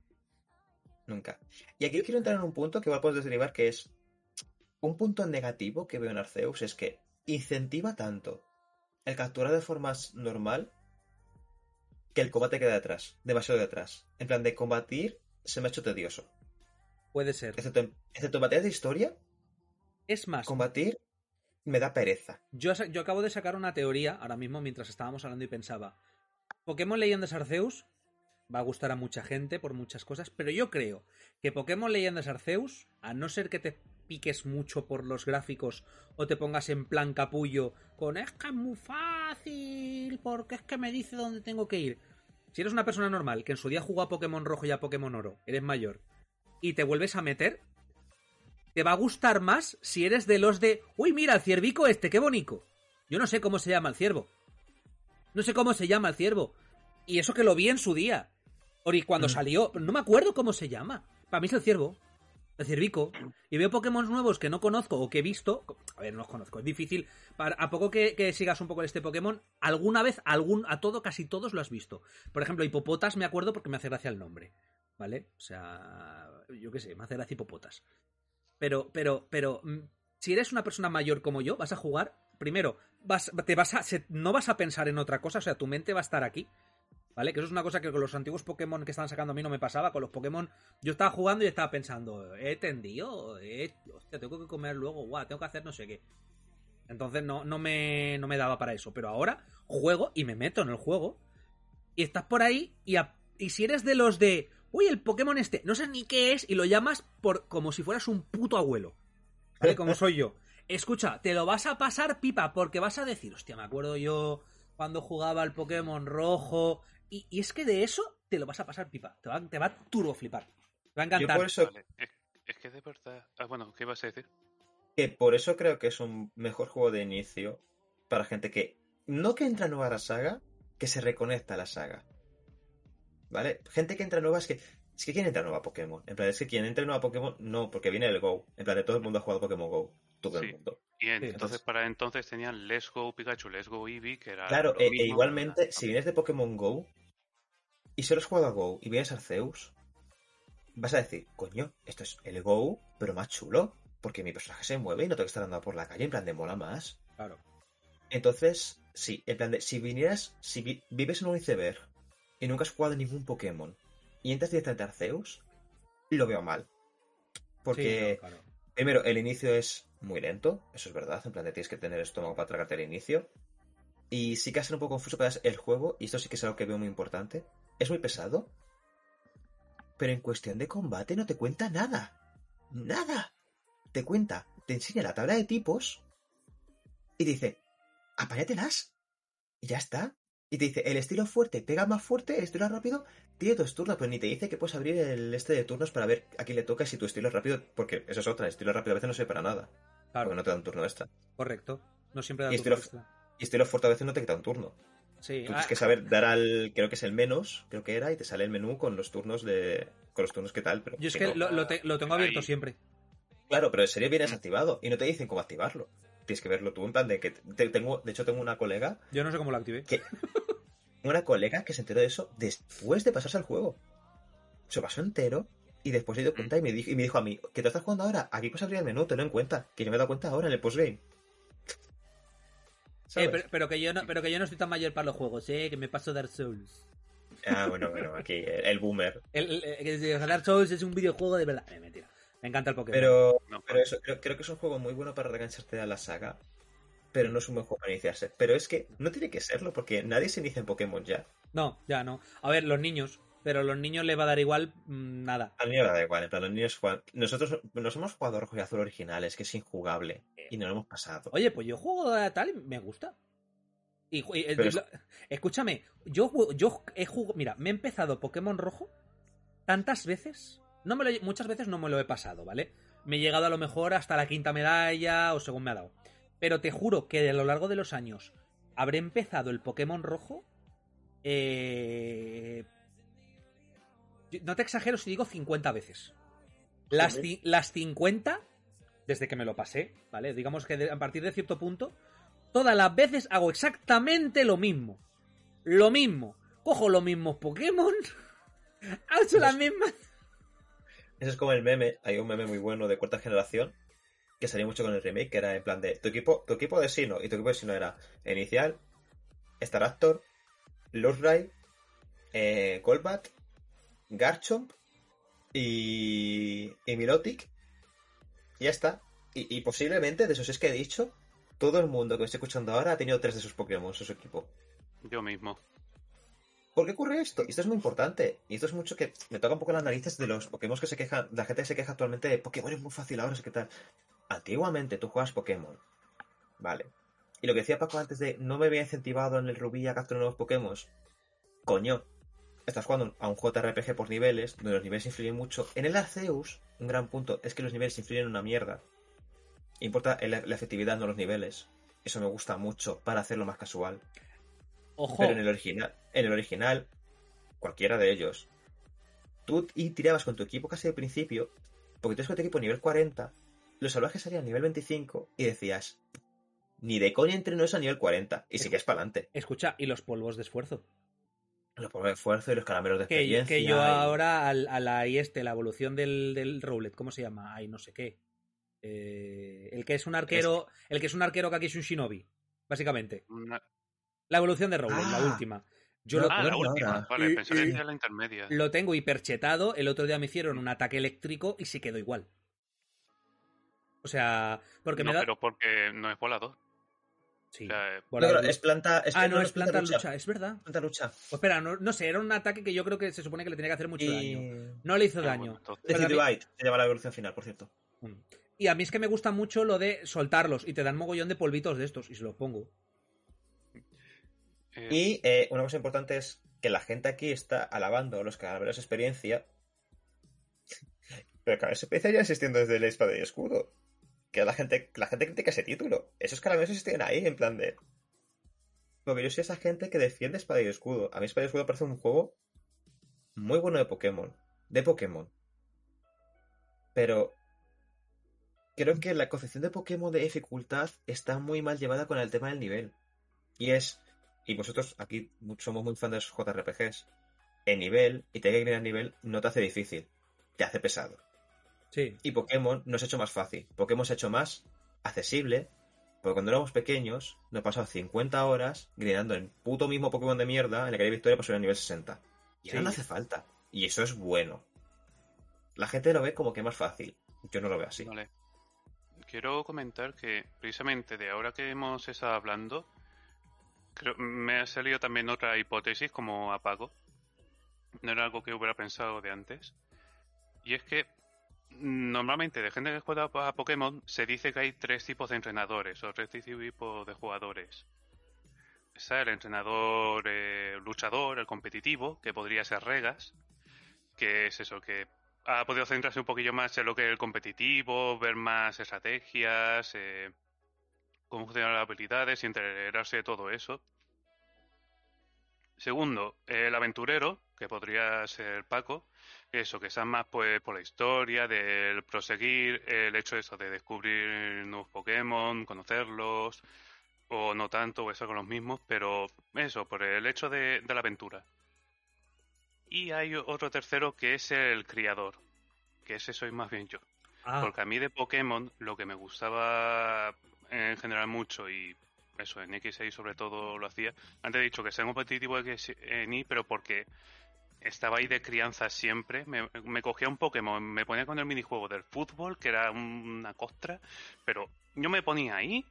Speaker 5: Nunca. Y aquí quiero entrar en un punto que igual puedes derivar, que es un punto negativo que veo en Arceus, es que incentiva tanto el capturar de forma normal que el combate queda detrás, demasiado detrás. En plan de combatir se me ha hecho tedioso.
Speaker 4: Puede ser.
Speaker 5: Excepto excepto batallas de historia,
Speaker 4: Es más,
Speaker 5: combatir me da pereza.
Speaker 4: yo, yo acabo de sacar una teoría ahora mismo mientras estábamos hablando y pensaba, Pokémon Leyendas Arceus va a gustar a mucha gente por muchas cosas, pero yo creo que Pokémon Leyendas Arceus, a no ser que te piques mucho por los gráficos o te pongas en plan capullo con es que es muy fácil, porque es que me dice dónde tengo que ir. Si eres una persona normal que en su día jugó a Pokémon Rojo y a Pokémon Oro, eres mayor, y te vuelves a meter, te va a gustar más si eres de los de, uy, mira, el ciervico este, qué bonito. Yo no sé cómo se llama el ciervo. No sé cómo se llama el ciervo. Y eso que lo vi en su día. Ori, cuando
Speaker 5: Mm.
Speaker 4: salió, no me acuerdo cómo se llama. Para mí es el ciervo. El ciervico. Y veo Pokémon nuevos que no conozco o que he visto. A ver, no los conozco. Es difícil. Para, a poco que, que sigas un poco este Pokémon, alguna vez, algún, a todo, casi todos lo has visto. Por ejemplo, Hipopotas me acuerdo porque me hace gracia el nombre. ¿Vale? O sea, yo qué sé, me hace gracia Hipopotas. Pero, pero, pero, mm, si eres una persona mayor como yo, vas a jugar. Primero, vas, te vas a, no vas a pensar en otra cosa, o sea, tu mente va a estar aquí. ¿Vale? Que eso es una cosa que con los antiguos Pokémon que estaban sacando a mí no me pasaba. Con los Pokémon, yo estaba jugando y estaba pensando, he tendido, he, hostia, tengo que comer luego, guau, tengo que hacer no sé qué. Entonces no, no, me, no me daba para eso. Pero ahora juego y me meto en el juego. Y estás por ahí y, y si eres de los de, uy, el Pokémon este, no sé ni qué es y lo llamas por como si fueras un puto abuelo. ¿Vale? Como soy yo. Escucha, te lo vas a pasar pipa porque vas a decir, hostia, me acuerdo yo cuando jugaba al Pokémon rojo. Y, y es que de eso te lo vas a pasar pipa. Te va, te va a turbo flipar. Te va a
Speaker 5: Yo
Speaker 4: encantar.
Speaker 5: por eso,
Speaker 7: Vale, Es, es que de verdad. Ah, bueno, ¿qué ibas a decir?
Speaker 5: que por eso creo que es un mejor juego de inicio para gente que no que entra nueva a la saga, que se reconecta a la saga. ¿Vale? Gente que entra nueva es que es que quién entra nueva a Pokémon. En plan, es que quien entra nueva a Pokémon no, porque viene el Go. En plan, de todo el mundo ha jugado Pokémon Go. Todo
Speaker 7: Sí.
Speaker 5: el mundo.
Speaker 7: Y en-
Speaker 4: Sí,
Speaker 7: entonces,
Speaker 5: entonces-
Speaker 7: para entonces tenían Let's Go Pikachu, Let's Go Eevee, que era.
Speaker 5: Claro, e, e igualmente,
Speaker 7: era-
Speaker 5: si vienes de Pokémon Go, y solo has jugado a Go y vienes Arceus, vas a decir, coño, esto es el Go, pero más chulo, porque mi personaje se mueve y no tengo que estar andando por la calle en plan de mola más.
Speaker 4: Claro.
Speaker 5: Entonces, sí, en plan de, si vinieras, si vi- vives en un iceberg y nunca has jugado ningún Pokémon y entras directamente a Arceus, lo veo mal. Porque,
Speaker 4: Sí, no, claro.
Speaker 5: primero, el inicio es muy lento, eso es verdad, en plan de tienes que tener estómago para tragarte el inicio. Y sí que hace un poco confuso para el juego, y esto sí que es algo que veo muy importante. Es muy pesado, pero en cuestión de combate no te cuenta nada. Nada. Te cuenta, te enseña la tabla de tipos y te dice, apáñatelas. Y ya está. Y te dice, el estilo fuerte pega más fuerte, el estilo rápido tiene dos turnos, pero ni te dice que puedes abrir el este de turnos para ver a quién le toca si tu estilo es rápido, porque eso es otra, el estilo rápido a veces no sirve para nada,
Speaker 4: Claro,
Speaker 5: porque no te da un turno extra.
Speaker 4: correcto. No siempre da
Speaker 5: Y
Speaker 4: tu
Speaker 5: estilo-
Speaker 4: respuesta.
Speaker 5: Y estilo fuerte a veces no te quita un turno.
Speaker 4: Sí,
Speaker 5: Tú
Speaker 4: ah,
Speaker 5: tienes que saber dar al, creo que es el menos, creo que era, y te sale el menú con los turnos de, con los turnos que tal, pero...
Speaker 4: yo es que
Speaker 5: no-
Speaker 4: lo, lo te- lo tengo abierto
Speaker 7: Ahí.
Speaker 4: siempre.
Speaker 5: Claro, pero en serio viene desactivado y no te dicen cómo activarlo. Tienes que verlo tú en plan de que te- tengo, de hecho tengo una colega
Speaker 4: Yo no sé cómo lo activé.
Speaker 5: que una colega que se enteró de eso después de pasarse al juego. Se pasó entero y después se dio cuenta y me dijo, y me dijo a mí, que te estás jugando ahora, aquí puedes abrir el menú, tenlo en cuenta, que yo me he dado cuenta ahora en el postgame.
Speaker 4: Eh, pero, pero que yo no, pero que yo no estoy tan mayor para los juegos, eh, que me paso Dark Souls.
Speaker 5: Ah, bueno, bueno, aquí el, el boomer.
Speaker 4: El, el- el- que Dark Souls es un videojuego de verdad. Eh, mentira. Me encanta el Pokémon.
Speaker 5: Pero,
Speaker 7: No,
Speaker 5: pero eso, creo, creo que es un juego muy bueno para regancharte a la saga, pero no es un buen juego para iniciarse. Pero es que no tiene que serlo, porque nadie se inicia en Pokémon ya.
Speaker 4: No, ya no. A ver, los niños. Pero a los niños les va a dar igual mm, nada.
Speaker 5: A mí me da igual, en plan, los niños juegan... Nosotros nos hemos jugado Rojo y Azul originales, que es injugable, y no lo hemos pasado.
Speaker 4: Oye, pues yo juego a tal y me gusta. Y, lo- escúchame, yo, yo he jugado. Mira, me he empezado Pokémon Rojo tantas veces. No me lo he- muchas veces no me lo he pasado, ¿vale? Me he llegado a lo mejor hasta la quinta medalla o según me ha dado. Pero te juro que a lo largo de los años habré empezado el Pokémon Rojo. Eh... No te exagero si digo 50 veces. Las,
Speaker 6: Joder.
Speaker 4: ci- las 50, desde que me lo pasé, ¿vale? Digamos que a partir de cierto punto, todas las veces hago exactamente lo mismo. Lo mismo. Cojo los mismos Pokémon. Hago las mismas.
Speaker 5: Eso es como el meme, hay un meme muy bueno de cuarta generación, que salió mucho con el remake, que era en plan de, tu equipo, tu equipo de Sino, y tu equipo de Sino era Inicial, Staraptor, Lurray, eh, Golbat, Garchomp y, y Milotic. Y ya está. Y, y posiblemente, de esos es que he dicho, todo el mundo que me esté escuchando ahora ha tenido tres de sus Pokémon en su equipo.
Speaker 7: Yo mismo.
Speaker 5: ¿Por qué ocurre esto? Y esto es muy importante. Y esto es mucho que me toca un poco las narices de los Pokémon que se quejan, la gente que se queja actualmente de Pokémon es muy fácil ahora, es que tal. Antiguamente tú juegas Pokémon. Vale. Y lo que decía Paco antes de no me había incentivado en el Rubí a capturar nuevos Pokémon. Coño. Estás jugando a un JRPG por niveles, donde los niveles influyen mucho. En el Arceus, un gran punto es que los niveles influyen en una mierda. Importa la efectividad, no los niveles. Eso me gusta mucho para hacerlo más casual.
Speaker 4: Ojo.
Speaker 5: Pero en el original, en el original, cualquiera de ellos, tú y tirabas con tu equipo casi de principio, porque tú eres con tu equipo nivel 40, los salvajes salían nivel 25 y decías, ni de coña entreno eso a nivel 40, y sigues para adelante.
Speaker 4: Escucha, y los polvos de esfuerzo.
Speaker 5: Los polvos de esfuerzo y los caramelos de
Speaker 4: Que,
Speaker 5: experiencia.
Speaker 4: que yo
Speaker 5: y-
Speaker 4: ahora, al- a la y este, la evolución del, del Rowlet, ¿cómo se llama? Ay, no sé qué. Eh, el que es un arquero. El que es un arquero que aquí es un shinobi. Básicamente.
Speaker 7: Una-
Speaker 4: La evolución de Rowlet,
Speaker 5: Ah.
Speaker 4: la última. Yo
Speaker 5: No,
Speaker 4: lo,
Speaker 7: Ah, la última. Vale,
Speaker 4: Y-
Speaker 7: pensé la intermedia.
Speaker 4: lo tengo hiperchetado. El otro día me hicieron un ataque eléctrico y se quedó igual. O sea, porque
Speaker 7: no,
Speaker 4: me da.
Speaker 7: pero porque no es volador.
Speaker 4: Sí.
Speaker 7: O sea,
Speaker 5: No, es planta. Es,
Speaker 4: ah, no, es
Speaker 5: planta
Speaker 4: planta lucha. es verdad.
Speaker 5: Planta lucha.
Speaker 4: Pues espera, no, no sé, era un ataque que yo creo que se supone que le tenía que hacer mucho
Speaker 5: Y.
Speaker 4: daño. No le hizo
Speaker 7: ah,
Speaker 4: daño.
Speaker 7: bueno,
Speaker 5: se llama la evolución final, por cierto.
Speaker 4: Mm. Y a mí es que me gusta mucho lo de soltarlos y te dan mogollón de polvitos de estos y se los pongo.
Speaker 7: Eh,
Speaker 5: Y eh, una cosa importante es que la gente aquí está alabando a los de experiencia. Pero de experiencia ya existiendo desde la espada y escudo. Que la gente, la gente critica ese título. Esos caramelos existían ahí, en plan de. Porque yo soy esa gente que defiende espada y escudo. A mí espada y escudo parece un juego muy bueno de Pokémon. De Pokémon. Pero. Creo que la concepción de Pokémon de dificultad está muy mal llevada con el tema del nivel. Y es y vosotros aquí somos muy fans de los JRPGs. en nivel y tener que ir a nivel no te hace difícil, te hace pesado.
Speaker 4: Sí.
Speaker 5: Y Pokémon no se ha hecho más fácil. Pokémon se ha hecho más accesible. Porque cuando éramos pequeños, nos pasado 50 horas gritando el puto mismo Pokémon de mierda en el que hay victoria para subir al nivel 60. Y ahora
Speaker 4: Sí.
Speaker 5: no hace falta. Y eso es bueno. La gente lo ve como que más fácil. Yo no lo veo así.
Speaker 7: Vale. Quiero comentar que precisamente de ahora que hemos estado hablando, creo- me ha salido también otra hipótesis como apago. No era algo que hubiera pensado de antes. Y es que normalmente de gente que juega a Pokémon se dice que hay tres tipos de entrenadores o tres tipos de jugadores. Está el entrenador eh, luchador, el competitivo, que podría ser Regas, que es eso, que ha podido centrarse un poquillo más en lo que es el competitivo, ver más estrategias, eh, cómo funcionan las habilidades y enterarse de todo eso. Segundo, el aventurero, que podría ser Paco, eso, que está más pues por la historia, del proseguir, el hecho de eso, de descubrir nuevos Pokémon, conocerlos, o no tanto, o eso con los mismos, pero eso, por el hecho de, de la aventura. Y hay otro tercero que es el criador, que ese soy más bien yo.
Speaker 4: Ah,
Speaker 7: Porque a mí de Pokémon lo que me gustaba en general mucho y eso, en X6 sobre todo lo hacía. Antes he dicho que sea competitivo en I, pero porque estaba ahí de crianza siempre. Me, me cogía un Pokémon, me ponía con el minijuego del fútbol, que era un- una costra, pero yo me ponía ahí,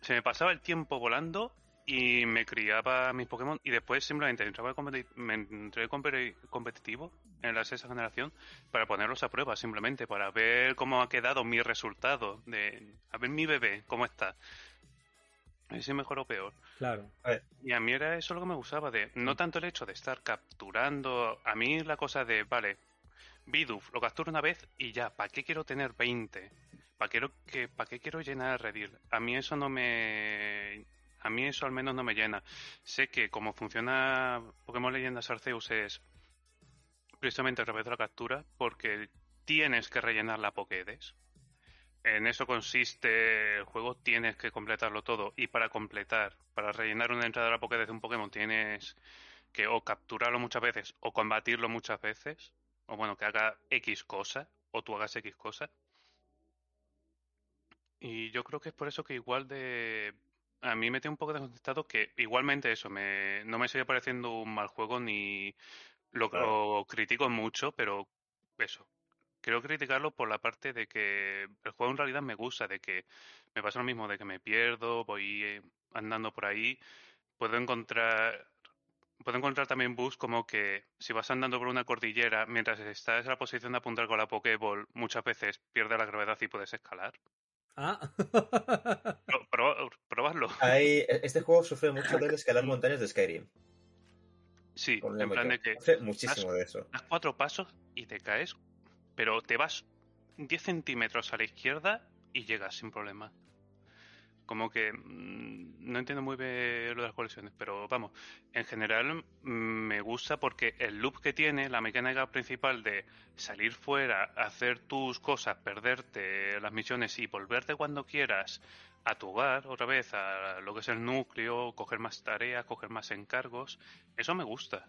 Speaker 7: se me pasaba el tiempo volando y me criaba mis Pokémon y después simplemente entraba me entré en competi- competitivo en la sexta generación para ponerlos a prueba simplemente para ver cómo ha quedado mi resultado de a ver mi bebé cómo está a ver si mejor o peor
Speaker 4: claro.
Speaker 7: y a mí era eso lo que me gustaba de no tanto el hecho de estar capturando a mí la cosa de vale Bidoof lo capturo una vez y ya ¿para qué quiero tener 20? ¿para qué, que, ¿para qué quiero llenar el redil? a mí eso no me a mí eso al menos no me llena sé que como funciona Pokémon Leyendas Arceus es precisamente a través de la captura porque tienes que rellenar la Pokédex en eso consiste el juego, tienes que completarlo todo. Y para completar, para rellenar una entrada de la Pokédex de un Pokémon, tienes que o capturarlo muchas veces o combatirlo muchas veces. O bueno, que haga X cosa, o tú hagas X cosa. Y yo creo que es por eso que igual de... A mí me tiene un poco descontestado que igualmente eso, me, no me sigue pareciendo un mal juego ni lo,
Speaker 5: Claro.
Speaker 7: lo critico mucho, pero eso, quiero criticarlo por la parte de que el juego en realidad me gusta, de que me pasa lo mismo, de que me pierdo, voy eh, andando por ahí, puedo encontrar puedo encontrar también bugs como que si vas andando por una cordillera mientras estás en la posición de apuntar con la Pokéball, muchas veces pierdes la gravedad y puedes escalar.
Speaker 4: Ah.
Speaker 7: Pro- pro- probadlo.
Speaker 5: Hay- este juego sufre mucho del escalar montañas de Skyrim.
Speaker 7: Sí,
Speaker 5: Con
Speaker 7: en plan de que
Speaker 5: Sufre muchísimo de eso.
Speaker 7: das cuatro pasos y te caes, pero te vas 10 centímetros a la izquierda y llegas sin problema. Como que mm, no entiendo muy bien lo de las colecciones, pero vamos, en general mm, me gusta porque el loop que tiene, la mecánica principal de salir fuera, hacer tus cosas, perderte las misiones y volverte cuando quieras a tu hogar, otra vez a lo que es el núcleo, coger más tareas, coger más encargos, eso me gusta.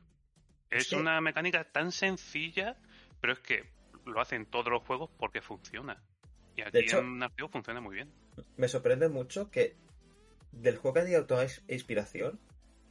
Speaker 7: Es una mecánica tan sencilla, pero es que lo hacen todos los juegos porque funciona. Y aquí
Speaker 5: hecho-
Speaker 7: en Arceus funciona muy bien.
Speaker 5: Me sorprende mucho que del juego que diga auto inspiración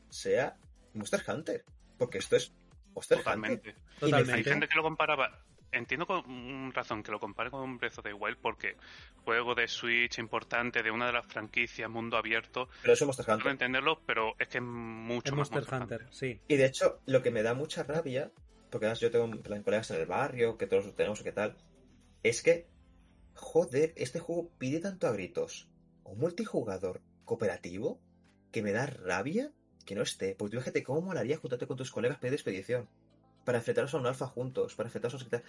Speaker 5: sea Monster Hunter. Porque esto es Monster Hunter.
Speaker 7: Totalmente. Hay
Speaker 4: Totalmente.
Speaker 7: gente que lo comparaba. Entiendo con razón que lo compare con Breath of the Wild porque juego de Switch importante de una de las franquicias mundo abierto.
Speaker 5: Pero eso es Monster Hunter.
Speaker 7: entenderlo, pero es que es mucho
Speaker 4: Es
Speaker 7: más
Speaker 4: Monster Hunter, sí.
Speaker 5: Y de hecho, lo que me da mucha rabia, porque además yo tengo colegas en el barrio, que todos lo tenemos o qué tal, es que, joder, este juego pide tanto a gritos un multijugador cooperativo que me da rabia que no esté. Porque tú imagínate cómo molaría juntarte con tus colegas pedir expedición. Para enfrentaros a un alfa juntos, para enfrentaros a tal.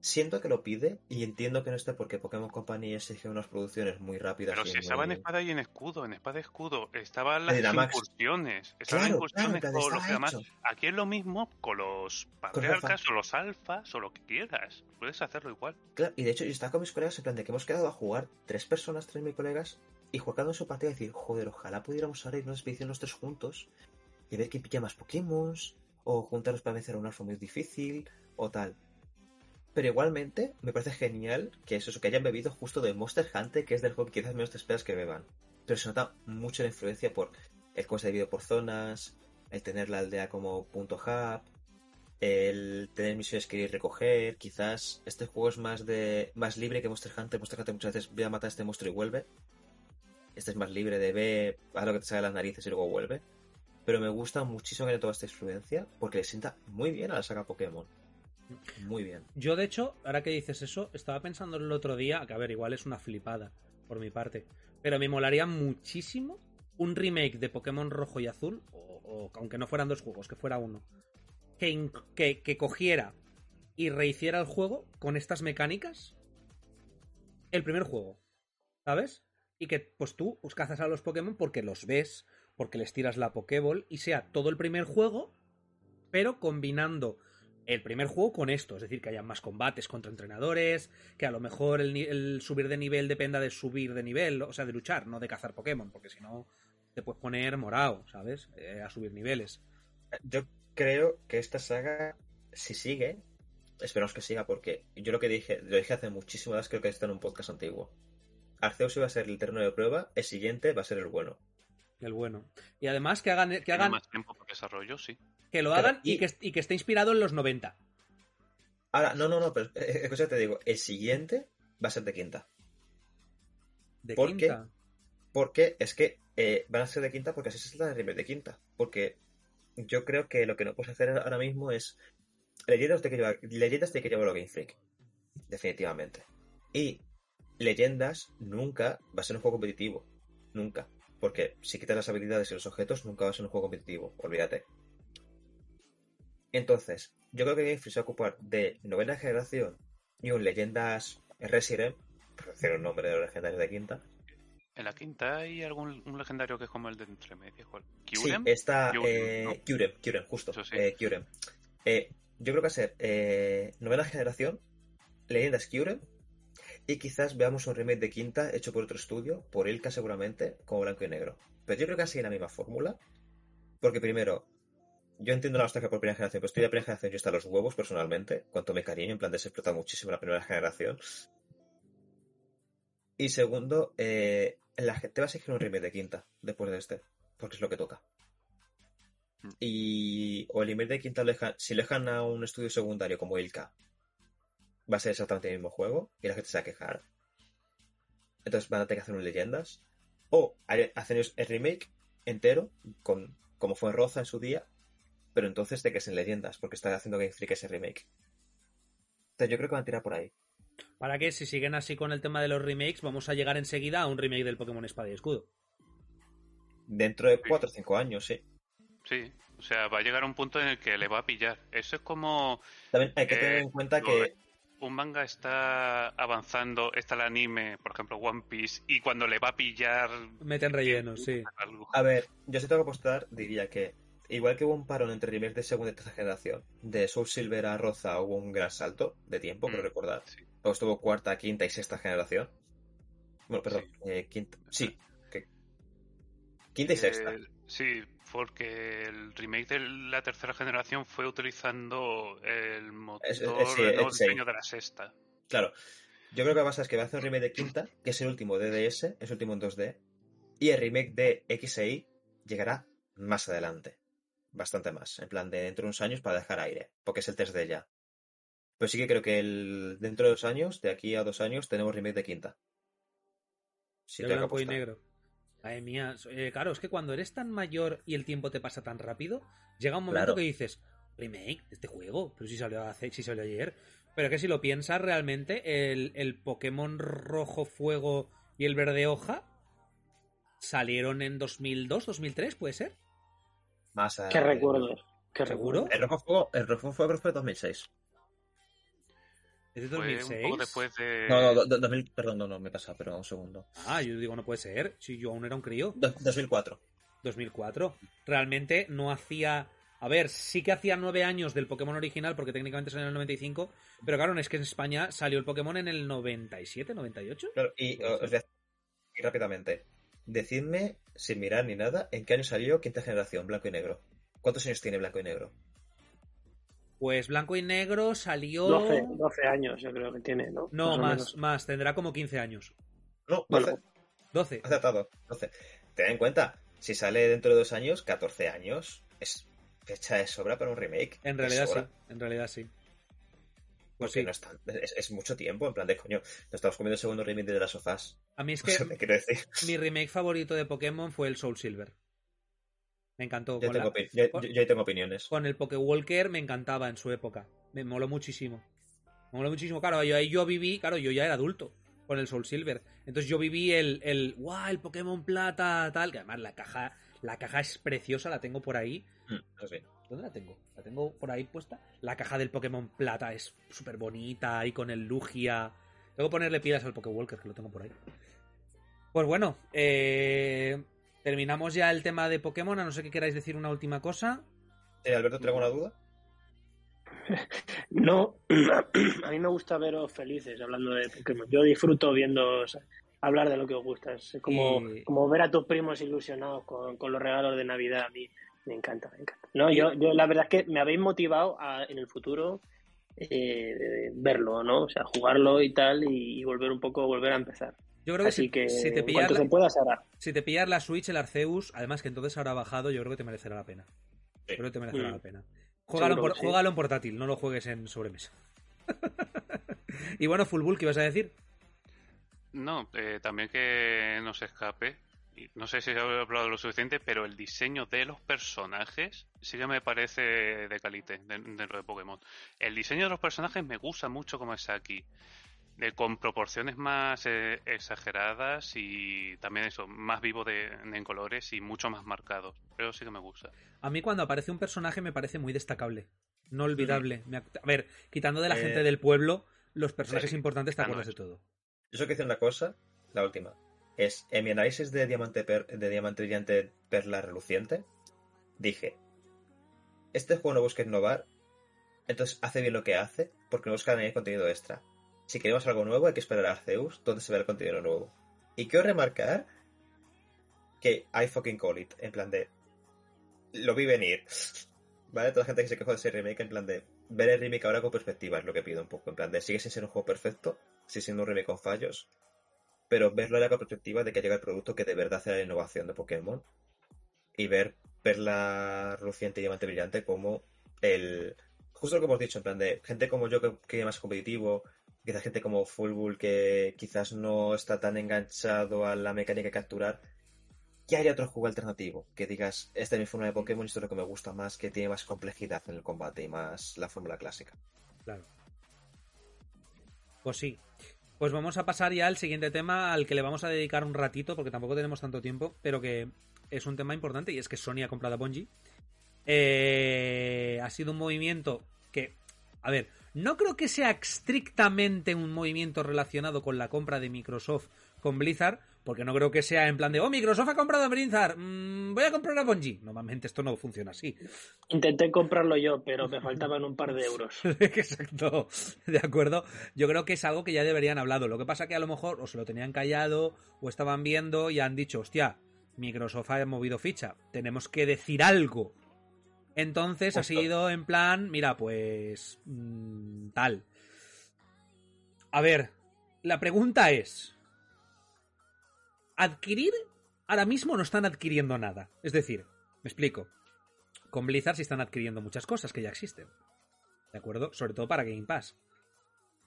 Speaker 5: Siento que lo pide y entiendo que no esté porque Pokémon Company exige unas producciones muy rápidas.
Speaker 7: Pero si estaba en espada y en escudo, en espada y escudo, estaban las incursiones, estaban
Speaker 5: Claro, claro,
Speaker 7: incursiones
Speaker 5: en plan,
Speaker 7: con los
Speaker 5: estaba
Speaker 7: demás.
Speaker 5: hecho.
Speaker 7: Aquí es lo mismo con los patriarcas o los alfas o lo que quieras. Puedes hacerlo igual.
Speaker 5: Claro, y de hecho yo estaba con mis colegas en plan de que hemos quedado a jugar tres personas, tres mil colegas, y uno en su partida y decir, joder, ojalá pudiéramos ahora ir a una expedición los tres juntos y ver quién pilla más Pokémon, o juntarlos para vencer a un alfa muy difícil, o tal. Pero igualmente, me parece genial que eso, que hayan bebido justo de Monster Hunter, que es del juego que quizás menos te esperas que beban. Pero se nota mucho la influencia por el se ha dividido por zonas, el tener la aldea como punto hub, el tener misiones que ir recoger, quizás este juego es más de más libre que Monster Hunter. Monster Hunter muchas veces ve a matar a este monstruo y vuelve. Este es más libre de ver, haz lo que te sale de las narices y luego vuelve. Pero me gusta muchísimo que haya toda esta influencia porque le sienta muy bien a la saga Pokémon. Muy bien.
Speaker 4: Yo, de hecho, ahora que dices eso, estaba pensando el otro día, que a ver, igual es una flipada por mi parte, pero me molaría muchísimo un remake de Pokémon Rojo y Azul, o, aunque no fueran dos juegos, que fuera uno, que, que, que cogiera y rehiciera el juego con estas mecánicas el primer juego, ¿sabes? Y que pues tú pues, cazas a los Pokémon porque los ves, porque les tiras la Pokéball y sea todo el primer juego, pero combinando el primer juego con esto, es decir, que haya más combates contra entrenadores, que a lo mejor el, subir de nivel dependa de subir de nivel, o sea, de luchar, no de cazar Pokémon, porque si no te puedes poner morado, ¿sabes? Eh, a subir niveles.
Speaker 5: Yo creo que esta saga, si sigue, esperamos que siga, porque yo lo que dije, lo dije hace muchísimas veces, creo que está en un podcast antiguo. Arceus iba a ser el terreno de prueba, el siguiente va a ser el bueno.
Speaker 4: El bueno. Y además que hagan, que
Speaker 7: Tiene
Speaker 4: hagan,
Speaker 7: más tiempo para desarrollo, sí.
Speaker 4: Que lo hagan y,
Speaker 5: y-
Speaker 4: que, y que esté inspirado en los 90.
Speaker 5: Ahora, no, no, no, pero eh, escucha, te digo, el siguiente va a ser de quinta.
Speaker 4: De
Speaker 5: ¿Por qué?
Speaker 4: quinta.
Speaker 5: Porque es que eh, van a ser de quinta porque así se trata de remake de quinta. Porque yo creo que lo que no puedes hacer ahora mismo es. Leyendas tiene que llevar, leyendas tiene que llevarlo a Game Freak. Definitivamente. Y Leyendas nunca va a ser un juego competitivo. Nunca. Porque si quitas las habilidades y los objetos, nunca va a ser un juego competitivo. Olvídate. Entonces, yo creo que Game Freak se va a ocupar de novena generación y un Leyendas Resident, por decir un nombre de los legendarios de quinta.
Speaker 7: En la quinta hay algún un legendario que es como el de entre medio. ¿cuál?
Speaker 5: Sí, está
Speaker 7: Kyurem,
Speaker 5: eh,
Speaker 7: ¿no?
Speaker 5: Kyurem, Kyurem, justo.
Speaker 7: Sí.
Speaker 5: eh, Kyurem. Eh, yo creo que va a ser eh, novena generación, leyendas Kyurem, y quizás veamos un remake de quinta hecho por otro estudio, por Ilka seguramente, como blanco y negro. Pero yo creo que va a seguir la misma fórmula, porque primero, yo entiendo la nostalgia por primera generación, pero estoy de primera generación yo está a los huevos personalmente, cuanto me cariño, en plan de se explota muchísimo la primera generación. Y segundo, eh, la gente va a seguir un remake de quinta después de este, porque es lo que toca. Y o el remake de quinta si lo dejan a un estudio secundario como Ilka, va a ser exactamente el mismo juego y la gente se va a quejar. Entonces van a tener que hacer un leyendas. O hacen el remake entero, con, como fue Roza en su día, pero entonces de que es en leyendas, porque está haciendo Game Freak ese remake. Entonces yo creo que van a tirar por ahí.
Speaker 4: Para que si siguen así con el tema de los remakes, vamos a llegar enseguida a un remake del Pokémon Espada y Escudo.
Speaker 5: Dentro de 4 o 5 años, sí.
Speaker 7: Sí, o sea, va a llegar a un punto en el que le va a pillar. Eso es como
Speaker 5: También hay que
Speaker 7: Eh,
Speaker 5: tener en cuenta que
Speaker 7: un manga está avanzando, está el anime, por ejemplo, One Piece, y cuando le va a pillar
Speaker 4: Meten relleno, sí.
Speaker 7: algo.
Speaker 5: A ver, yo si tengo que apostar, diría que igual que hubo un parón entre remakes de segunda y tercera generación, de Soul Silver a Roza hubo un gran salto de tiempo, creo
Speaker 7: Mm,
Speaker 5: recordar.
Speaker 7: sí.
Speaker 5: Luego estuvo cuarta, quinta y sexta generación. Bueno, perdón,
Speaker 7: Sí.
Speaker 5: eh, quinta. Sí, que- quinta y sexta.
Speaker 7: Sí, porque el remake de la tercera generación fue utilizando el motor,
Speaker 5: Es- es- sí,
Speaker 7: el nuevo
Speaker 5: es- sí.
Speaker 7: diseño de la sexta.
Speaker 5: Claro. Yo creo que lo que pasa es que va a hacer un remake de quinta, que es el último de DS, es el último en 2D, y el remake de X Y llegará más adelante. Bastante más. En plan de dentro de unos años para dejar aire, porque es el 3D ya. Pero sí que creo que el, dentro de dos años, de aquí a dos años, tenemos remake de quinta. Sí,
Speaker 4: de blanco y negro. Madre mía, eh, claro, es que cuando eres tan mayor y el tiempo te pasa tan rápido, llega un momento
Speaker 5: Claro.
Speaker 4: que dices, remake de este juego, pero si salió hace, si salió ayer. Pero que si lo piensas realmente, el, el Pokémon rojo fuego y el verde hoja salieron en 2002, 2003, ¿puede ser?
Speaker 5: Más
Speaker 6: ¿Qué recuerdos? ¿Qué
Speaker 4: ¿Seguro?
Speaker 6: recuerdos?
Speaker 5: El rojo fuego, el rojo fuego creo que fue 2006.
Speaker 4: ¿Es de
Speaker 7: Fue
Speaker 4: 2006?
Speaker 7: un poco después de...
Speaker 5: No, no, do- do- 2000, perdón, no, no, me pasa, pero un segundo.
Speaker 4: Ah, yo digo, no puede ser. Si yo aún era un crío.
Speaker 5: Do- 2004.
Speaker 4: 2004. Realmente no hacía. A ver, sí que hacía nueve años del Pokémon original, porque técnicamente salió en el 95. Pero claro, es que en España salió el Pokémon en el 97, 98.
Speaker 5: Claro, y os voy a decir rápidamente, decidme, sin mirar ni nada, en qué año salió quinta generación, blanco y negro. ¿Cuántos años tiene blanco y negro?
Speaker 4: Pues Blanco y Negro salió...
Speaker 6: 12, 12 años yo creo que tiene, ¿no?
Speaker 4: No, más, más, tendrá como 15 años.
Speaker 5: No,
Speaker 6: Bueno,
Speaker 5: 12.
Speaker 4: 12.
Speaker 5: Acertado. 12. Ten en cuenta, si sale dentro de dos años, 14 años, es fecha de sobra para un remake.
Speaker 4: En realidad sí, en realidad sí. Pues sí.
Speaker 5: no es, tan- es, es mucho tiempo, en plan de coño. Nos estamos comiendo el segundo remake de las sofás.
Speaker 4: A mí es
Speaker 5: No sé
Speaker 4: que
Speaker 5: decir.
Speaker 4: mi remake favorito de Pokémon fue el Soul Silver. Me encantó.
Speaker 5: Yo, tengo,
Speaker 4: la-
Speaker 5: yo-
Speaker 4: con-
Speaker 5: yo- tengo opiniones.
Speaker 4: con el Pokewalker me encantaba en su época. Me moló muchísimo. Me moló muchísimo. Claro, yo, ahí yo viví, claro, yo ya era adulto con el Soul Silver. Entonces yo viví el, el, guau, el Pokémon Plata, tal, que además la caja, la caja es preciosa, la tengo por ahí.
Speaker 5: Mm.
Speaker 4: ¿Dónde la tengo? La tengo por ahí puesta. La caja del Pokémon Plata es súper bonita, ahí con el Lugia. Tengo que ponerle pilas al Pokewalker, que lo tengo por ahí. Pues bueno, eh, terminamos ya el tema de Pokémon, a no ser que queráis decir una última cosa.
Speaker 5: Eh, Alberto, ¿te hago una duda?
Speaker 6: No, a mí me gusta veros felices hablando de Pokémon. Yo disfruto viendo hablar de lo que os gusta. Es como,
Speaker 4: Y-
Speaker 6: como ver a tus primos ilusionados con, con los regalos de Navidad. A mí me encanta, me encanta. No, yo, yo la verdad es que me habéis motivado a, en el futuro eh, verlo, ¿no? O sea, jugarlo y tal y, y volver un poco, volver a empezar.
Speaker 4: Yo creo que,
Speaker 6: Así
Speaker 4: si,
Speaker 6: que
Speaker 4: si te pillas la,
Speaker 6: se pueda
Speaker 4: si te pillas la Switch, el Arceus, además que entonces habrá bajado, yo creo que te merecerá la pena.
Speaker 5: Sí.
Speaker 4: Creo que te merecerá
Speaker 6: Mm.
Speaker 4: la pena. Juégalo, en por-
Speaker 6: sí.
Speaker 4: portátil, no lo juegues en sobremesa. y bueno, Full Bull, ¿qué ibas a decir?
Speaker 7: No, eh, también que no se escape. No sé si he hablado lo suficiente, pero el diseño de los personajes sí que me parece de calite de- dentro de Pokémon. El diseño de los personajes me gusta mucho como está aquí. De, con proporciones más eh, exageradas y también eso, más vivo de, en colores y mucho más marcados. Pero sí que me gusta.
Speaker 4: A mí cuando aparece un personaje me parece muy destacable. No olvidable. Me A ver, quitando de la
Speaker 5: Eh,
Speaker 4: gente del pueblo, los personajes
Speaker 5: sí.
Speaker 4: importantes te
Speaker 7: no,
Speaker 4: acuerdas de todo.
Speaker 5: Yo solo quiero decir una cosa, la última. Es, en mi análisis de diamante, per- de diamante brillante perla reluciente, dije, este juego no busca innovar, entonces hace bien lo que hace, porque no busca añadir contenido extra. Si queremos algo nuevo hay que esperar a Arceus, donde se ve el contenido nuevo. Y quiero remarcar que I fucking call it, en plan de... Lo vi venir. ¿Vale? Toda la gente que se quejó de ese remake, en plan de... Ver el remake ahora con perspectiva es lo que pido un poco. En plan de... Sigue sin ser un juego perfecto, sigue siendo un remake con fallos, pero verlo ahora con perspectiva de que llega el producto que de verdad hace la innovación de Pokémon. Y ver Perla Reluciente y Diamante Brillante como el... Justo lo que hemos dicho, en plan de gente como yo que, que más competitivo, quizás gente como Fullbull que quizás no está tan enganchado a la mecánica de capturar, que haya otro juego alternativo, que digas, esta es mi forma de Pokémon y esto es lo que me gusta más, que tiene más complejidad en el combate y más la fórmula clásica.
Speaker 4: Claro. Pues sí. Pues vamos a pasar ya al siguiente tema al que le vamos a dedicar un ratito, porque tampoco tenemos tanto tiempo, pero que es un tema importante y es que Sony ha comprado a Bungie. Eh, ha sido un movimiento que, a ver, no creo que sea estrictamente un movimiento relacionado con la compra de Microsoft con Blizzard, porque no creo que sea en plan de, oh, Microsoft ha comprado a Blizzard, mm, voy a comprar a Bungie. Normalmente esto no funciona así.
Speaker 6: Intenté comprarlo yo, pero me faltaban un par de euros.
Speaker 4: Exacto, de acuerdo. Yo creo que es algo que ya deberían hablado. Lo que pasa que a lo mejor o se lo tenían callado o estaban viendo y han dicho, hostia, Microsoft ha movido ficha, tenemos que decir algo. Entonces ha sido en plan, mira, pues mm, tal. A ver, la pregunta es, ¿adquirir? Ahora mismo no están adquiriendo nada. Es decir, me explico. Con Blizzard sí están adquiriendo muchas cosas que ya existen. ¿De acuerdo? Sobre todo para Game Pass.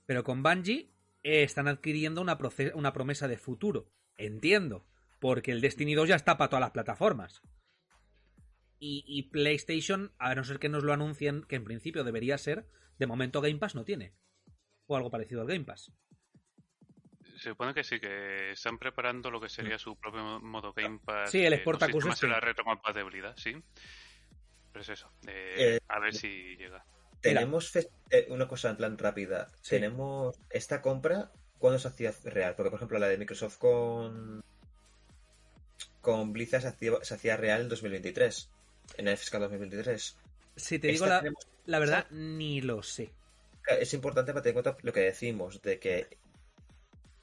Speaker 4: Pero con Bungie eh, están adquiriendo una promesa de futuro. Entiendo. Porque el Destiny 2 ya está para todas las plataformas. Y, y PlayStation, a no ser que nos lo anuncien, que en principio debería ser, de momento Game Pass no tiene. O algo parecido al Game Pass.
Speaker 7: Se supone que sí, que están preparando lo que sería su propio modo Game Pass.
Speaker 4: Sí, el
Speaker 7: eh,
Speaker 4: Sportacus
Speaker 7: sistemas
Speaker 4: este.
Speaker 7: de la retrocompatibilidad, sí. Pero es eso, eh,
Speaker 5: Eh,
Speaker 7: a ver si llega.
Speaker 5: Tenemos fe- eh, una cosa en plan rápida.
Speaker 4: Sí.
Speaker 5: Tenemos esta compra cuando se hacía real. Porque, por ejemplo, la de Microsoft con. Con Blizzard se hacía, se hacía real en 2023. En el fiscal 2023.
Speaker 4: Si te digo la,
Speaker 5: tenemos-
Speaker 4: la verdad, ni lo sé.
Speaker 5: Es importante para tener en cuenta lo que decimos, de que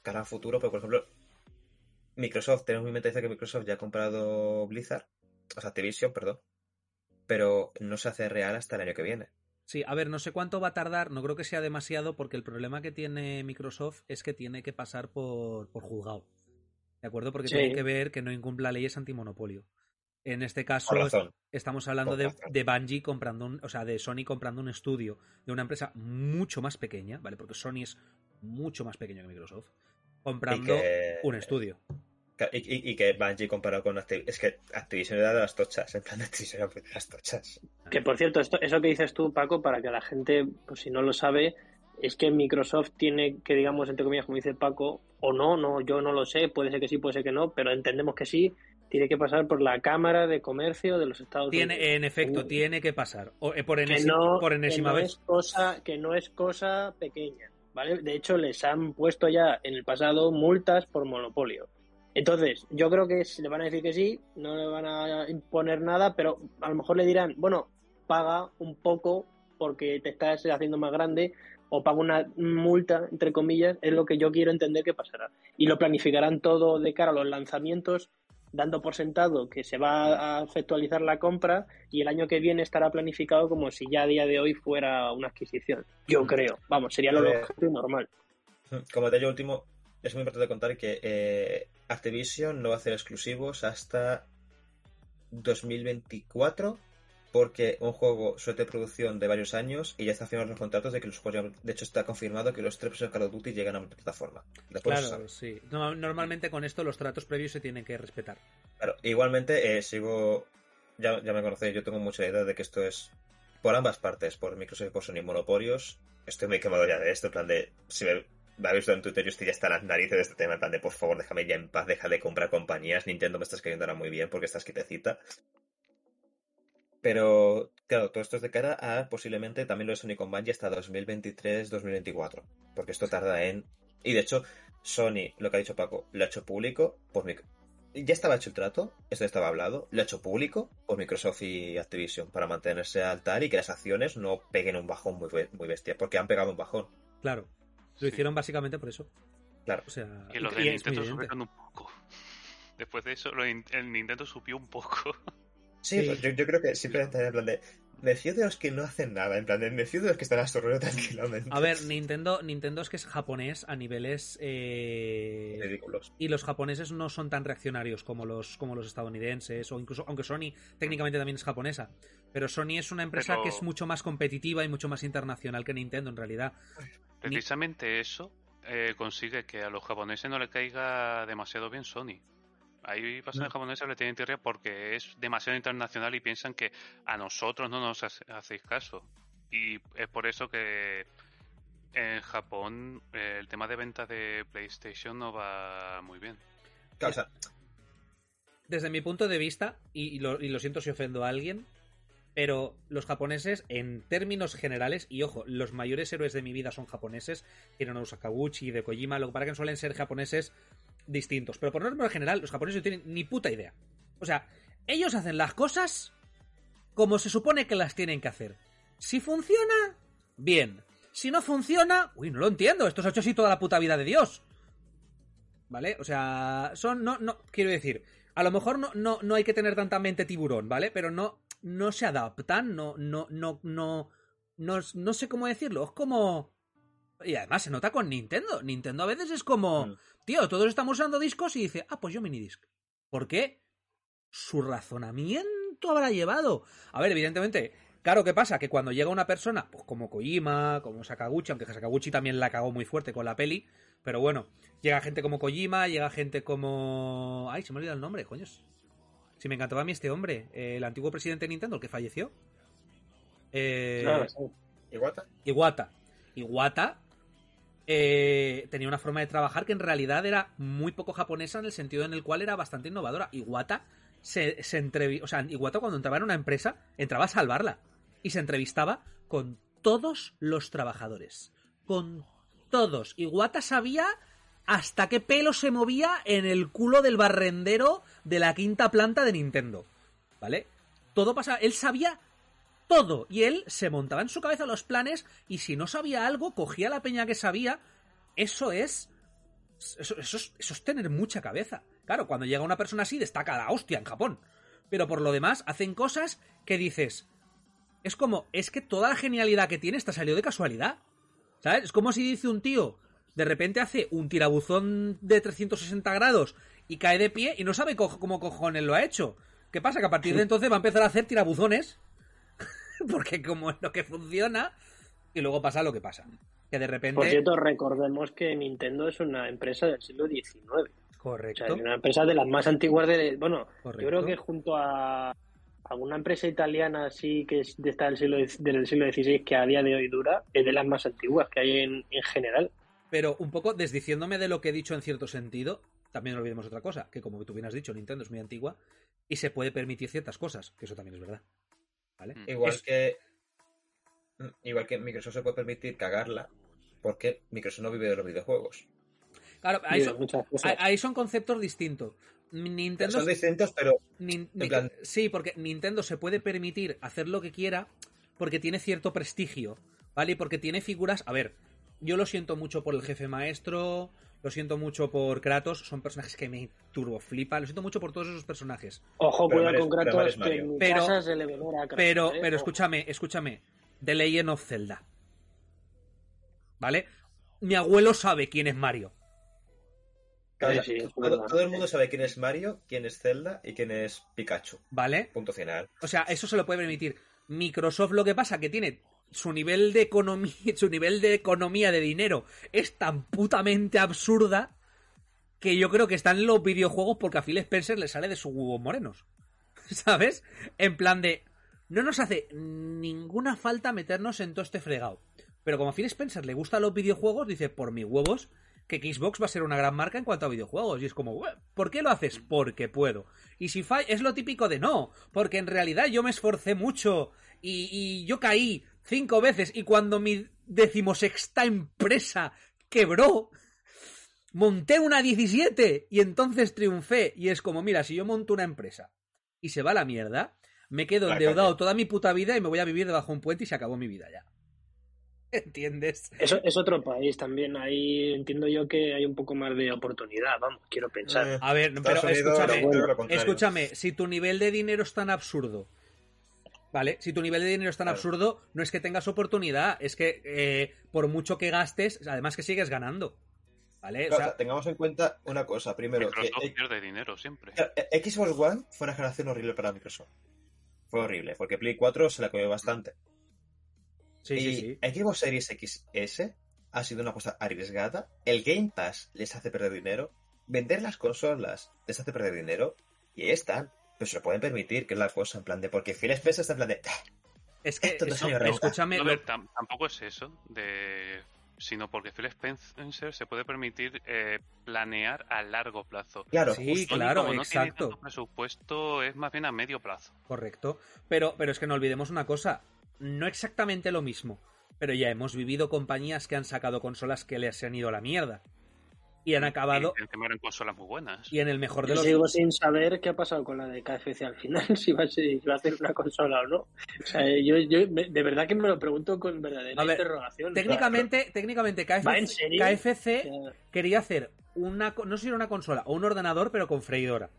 Speaker 5: cara al futuro, porque por ejemplo, Microsoft, tenemos muy en mente que Microsoft ya ha comprado Blizzard, o sea, Activision, perdón, pero no se hace real hasta el año que viene.
Speaker 4: Sí, a ver, no sé cuánto va a tardar, no creo que sea demasiado, porque el problema que tiene Microsoft es que tiene que pasar por, por juzgado. ¿De acuerdo? Porque
Speaker 6: Sí.
Speaker 4: tiene que ver que no incumpla leyes antimonopolio. En este caso, estamos hablando de, de Bungie comprando un, o sea, de Sony comprando un estudio de una empresa mucho más pequeña, ¿vale? Porque Sony es mucho más pequeño que Microsoft. Comprando
Speaker 5: que-
Speaker 4: un estudio.
Speaker 5: Y, y- y que Bungie comparado con Activision. Es que Activision era de las tochas. En plan, Activision era de las tochas.
Speaker 6: Que por cierto, esto, eso que dices tú, Paco, para que la gente, pues si no lo sabe, es que Microsoft tiene que, digamos, entre comillas, como dice Paco, o no, no, yo no lo sé, puede ser que sí, puede ser que no, pero entendemos que sí, tiene que pasar por la Cámara de Comercio de los Estados Unidos.
Speaker 4: Tiene, en efecto, tiene que pasar. O, eh, por,
Speaker 6: que
Speaker 4: enesi-
Speaker 6: no,
Speaker 4: por
Speaker 6: que
Speaker 4: enésima
Speaker 6: no
Speaker 4: vez.
Speaker 6: es cosa, que no es cosa pequeña, ¿vale? De hecho, les han puesto ya en el pasado multas por monopolio. Entonces, yo creo que le van a decir que sí, no le van a imponer nada, pero a lo mejor le dirán, bueno, paga un poco porque te estás haciendo más grande o paga una multa, entre comillas, es lo que yo quiero entender que pasará. Y lo planificarán todo de cara a los lanzamientos, dando por sentado que se va a efectualizar la compra y el año que viene estará planificado como si ya a día de hoy fuera una adquisición. Yo creo, vamos, sería lo
Speaker 5: Eh,
Speaker 6: lógico y normal.
Speaker 5: Como detalle último, es muy importante contar que eh, Activision no va a hacer exclusivos hasta 2024 porque un juego suele tener producción de varios años y ya está firmados los contratos de que los juegos, ya- de hecho está confirmado que los tres próximos Call of Duty llegan a plataforma. Después se
Speaker 4: Claro, sí. No- normalmente con esto los tratos previos se tienen que respetar.
Speaker 5: Claro, igualmente eh, sigo, ya, ya me conocéis, yo tengo mucha idea de que esto es por ambas partes, por Microsoft y por Sony monopolios. Estoy muy quemado ya de esto, en plan de, si me, me habéis visto en Twitter, yo estoy ya hasta las narices de este tema, en plan de, por favor, déjame ya en paz, deja de comprar compañías, Nintendo me estás cayendo ahora muy bien porque estás quietecita. Pero, claro, todo esto es de cara a posiblemente también lo de Sony con Bungie hasta 2023-2024, porque esto tarda en... Y de hecho, Sony, lo que ha dicho Paco, lo ha hecho público por mic- ya estaba hecho el trato, esto ya estaba hablado, lo ha hecho público por Microsoft y Activision para mantenerse al altar y que las acciones no peguen un bajón muy, muy bestia, porque han pegado un bajón.
Speaker 4: Claro. Lo
Speaker 7: Sí.
Speaker 4: hicieron básicamente por eso.
Speaker 5: Claro.
Speaker 4: O sea,
Speaker 7: Que los de Nintendo subieron un poco. Después de eso, el Nintendo subió un poco.
Speaker 5: Sí,
Speaker 4: Sí.
Speaker 5: pues yo, yo creo que simplemente en plan de. Me fío de los que no hacen nada, en plan de. Me fío de los que están a su rollo tranquilamente.
Speaker 4: A ver, Nintendo, Nintendo es que es japonés a niveles. eh,
Speaker 5: Ridículos.
Speaker 4: Y los japoneses no son tan reaccionarios como los, como los estadounidenses, o incluso, aunque Sony técnicamente también es japonesa. Pero Sony es una empresa
Speaker 7: Pero-
Speaker 4: que es mucho más competitiva y mucho más internacional que Nintendo en realidad.
Speaker 7: Precisamente eso eh, consigue que a los japoneses no le caiga demasiado bien Sony. Hay personas japonesas que le tienen tirria porque es demasiado internacional y piensan que a nosotros no nos hace- hacéis caso. Y es por eso que en Japón eh, el tema de ventas de PlayStation no va muy bien.
Speaker 5: Claro, o sea,
Speaker 4: Desde mi punto de vista, y, y lo, y lo siento si ofendo a alguien, pero los japoneses, en términos generales, y ojo, los mayores héroes de mi vida son japoneses, Hironobu Sakaguchi, de Kojima, lo que para que suelen ser japoneses distintos. Pero por norma general, los japoneses no tienen ni puta idea. O sea, ellos hacen las cosas como se supone que las tienen que hacer. Si funciona, bien. Si no funciona, uy, no lo entiendo. Esto se ha hecho así toda la puta vida de Dios. ¿Vale? O sea, son, no, no, quiero decir, a lo mejor no, no, no hay que tener tanta mente tiburón, ¿vale? Pero no, no se adaptan, no, no, no, no, no, no sé cómo decirlo, es como... Y además se nota con Nintendo. Nintendo a veces es como,
Speaker 5: Mm.
Speaker 4: tío, todos estamos usando discos y dice, ah, pues yo minidisc. ¿Por qué? Su razonamiento habrá llevado. A ver, evidentemente, claro, ¿qué pasa? Que cuando llega una persona, pues como Kojima, como Sakaguchi, aunque Sakaguchi también la cagó muy fuerte con la peli, pero bueno, llega gente como Kojima, llega gente como... Ay, se me olvidó el nombre, coños. Si me encantaba a mí este hombre, eh, el antiguo presidente de Nintendo, el que falleció. Eh,
Speaker 6: Claro, sí.
Speaker 5: Iwata.
Speaker 4: Iwata. Iwata eh, tenía una forma de trabajar que en realidad era muy poco japonesa en el sentido en el cual era bastante innovadora. Iwata se, se entrevi- o sea, Iwata cuando entraba en una empresa entraba a salvarla y se entrevistaba con todos los trabajadores. Con todos. Iwata sabía hasta qué pelo se movía en el culo del barrendero de la quinta planta de Nintendo. ¿Vale? Todo pasaba. Él sabía todo. Y él se montaba en su cabeza los planes y si no sabía algo, cogía la peña que sabía. Eso es... Eso, eso es, eso es tener mucha cabeza. Claro, cuando llega una persona así, destaca la hostia en Japón. Pero por lo demás, hacen cosas que dices... Es como, es que toda la genialidad que tiene está salió de casualidad. ¿Sabes? Es como si dice un tío, de repente hace un tirabuzón de 360 grados y cae de pie y no sabe co- cómo cojones lo ha hecho. ¿Qué pasa? Que a partir de entonces va a empezar a hacer tirabuzones. Porque como es lo que funciona, y luego pasa lo que pasa. Que de repente.
Speaker 6: Por cierto, recordemos que Nintendo es una empresa del siglo XIX. O sea,
Speaker 4: correcto.
Speaker 6: es una empresa de las más antiguas de... Bueno,
Speaker 4: Correcto.
Speaker 6: yo creo que junto a alguna empresa italiana así que es de esta del siglo, del siglo XVI que a día de hoy dura, es de las más antiguas que hay en, en general.
Speaker 4: Pero un poco desdiciéndome de lo que he dicho en cierto sentido, también no olvidemos otra cosa, que como tú bien has dicho, Nintendo es muy antigua y se puede permitir ciertas cosas, que eso también es verdad. ¿Vale?
Speaker 7: Mm.
Speaker 5: Igual
Speaker 4: Es-
Speaker 5: que. mm, Igual que Microsoft se puede permitir cagarla, porque Microsoft no vive de los videojuegos.
Speaker 4: Claro, ahí son, ahí- ahí son conceptos distintos. Nintendo
Speaker 5: Son distintos, pero
Speaker 4: Nin-
Speaker 5: En plan-
Speaker 4: Sí, porque Nintendo se puede permitir hacer lo que quiera porque tiene cierto prestigio, ¿vale? Y porque tiene figuras... A ver, yo lo siento mucho por el jefe maestro, lo siento mucho por Kratos, son personajes que me turbo flipa, lo siento mucho por todos esos personajes.
Speaker 6: Ojo,
Speaker 5: Pero
Speaker 6: cuidado con
Speaker 5: pero
Speaker 6: Kratos,
Speaker 5: es
Speaker 6: que en mi
Speaker 4: Pero-
Speaker 6: casa se le venera a Kratos.
Speaker 4: Pero,
Speaker 6: ¿eh?
Speaker 4: pero escúchame, escúchame. The Legend of Zelda. ¿Vale? Mi abuelo sabe quién es Mario.
Speaker 5: Claro,
Speaker 6: Sí, sí,
Speaker 5: todo, todo el mundo sabe quién es Mario, quién es Zelda y quién es Pikachu.
Speaker 4: ¿Vale?
Speaker 5: Punto final.
Speaker 4: O sea, eso se lo puede permitir. Microsoft lo que pasa que tiene su nivel de economía, su nivel de economía de dinero es tan putamente absurda que yo creo que están los videojuegos porque a Phil Spencer le sale de sus huevos morenos. ¿Sabes? En plan de no nos hace ninguna falta meternos en todo este fregado. Pero como a Phil Spencer le gustan los videojuegos, dice, por mis huevos, que Xbox va a ser una gran marca en cuanto a videojuegos. Y es como, "Ué, ¿por qué lo haces? Porque puedo. Y si falla, es lo típico de no, porque en realidad yo me esforcé mucho y, y yo caí cinco veces y cuando mi decimosexta empresa quebró, monté una 17 y entonces triunfé. Y es como, mira, si yo monto una empresa y se va a la mierda, me quedo endeudado toda mi puta vida y me voy a vivir debajo de un puente y se acabó mi vida ya. ¿Entiendes?
Speaker 6: Eso es otro país también. Ahí entiendo yo que hay un poco más de oportunidad, vamos, quiero pensar.
Speaker 5: Eh,
Speaker 4: A ver,
Speaker 5: Estados
Speaker 4: pero escúchame, escúchame, si tu nivel de dinero es tan absurdo, ¿vale? Si tu nivel de dinero es tan
Speaker 5: Claro.
Speaker 4: absurdo, no es que tengas oportunidad, es que eh, por mucho que gastes, además que sigues ganando, ¿vale? O sea,
Speaker 5: o sea, tengamos en cuenta una cosa. Primero, que
Speaker 7: Microsoft
Speaker 5: eh,
Speaker 7: pierde dinero siempre.
Speaker 5: eh, Xbox One fue una generación horrible para Microsoft. Fue horrible, porque Play 4 se la comió bastante.
Speaker 4: sí,
Speaker 5: y
Speaker 4: sí, sí.
Speaker 5: Xbox Series XS ha sido una cosa arriesgada. El Game Pass les hace perder dinero. Vender las consolas les hace perder dinero. Y ahí están. Pero se lo pueden permitir, que es la cosa, en plan de. Porque Phil Spencer está en plan de.
Speaker 4: Es que,
Speaker 5: esto
Speaker 4: eso- escúchame,
Speaker 7: No, a
Speaker 4: lo-
Speaker 7: tampoco es eso, de sino porque Phil Spencer se puede permitir eh, planear a largo plazo.
Speaker 5: Claro,
Speaker 4: Sí,
Speaker 5: justo.
Speaker 4: Claro,
Speaker 7: como no tiene
Speaker 4: exacto.
Speaker 7: tanto presupuesto, es más bien a medio plazo.
Speaker 4: Correcto. Pero, pero es que no olvidemos una cosa. No exactamente lo mismo. Pero ya hemos vivido compañías que han sacado consolas que les han ido a la mierda. Y han acabado.
Speaker 7: Y encima eran consolas muy buenas.
Speaker 4: Y en el mejor de
Speaker 6: Yo
Speaker 4: los.
Speaker 6: sigo sin saber qué ha pasado con la de KFC al final, si va a, ser- si va a hacer una consola o no. O sea, yo, yo me- de verdad que me lo pregunto con verdadera
Speaker 4: ver,
Speaker 6: interrogación.
Speaker 4: Técnicamente, técnicamente
Speaker 6: ¿Va en
Speaker 4: KFC? KFC quería hacer una. No sé si era una consola o un ordenador, pero con freidora.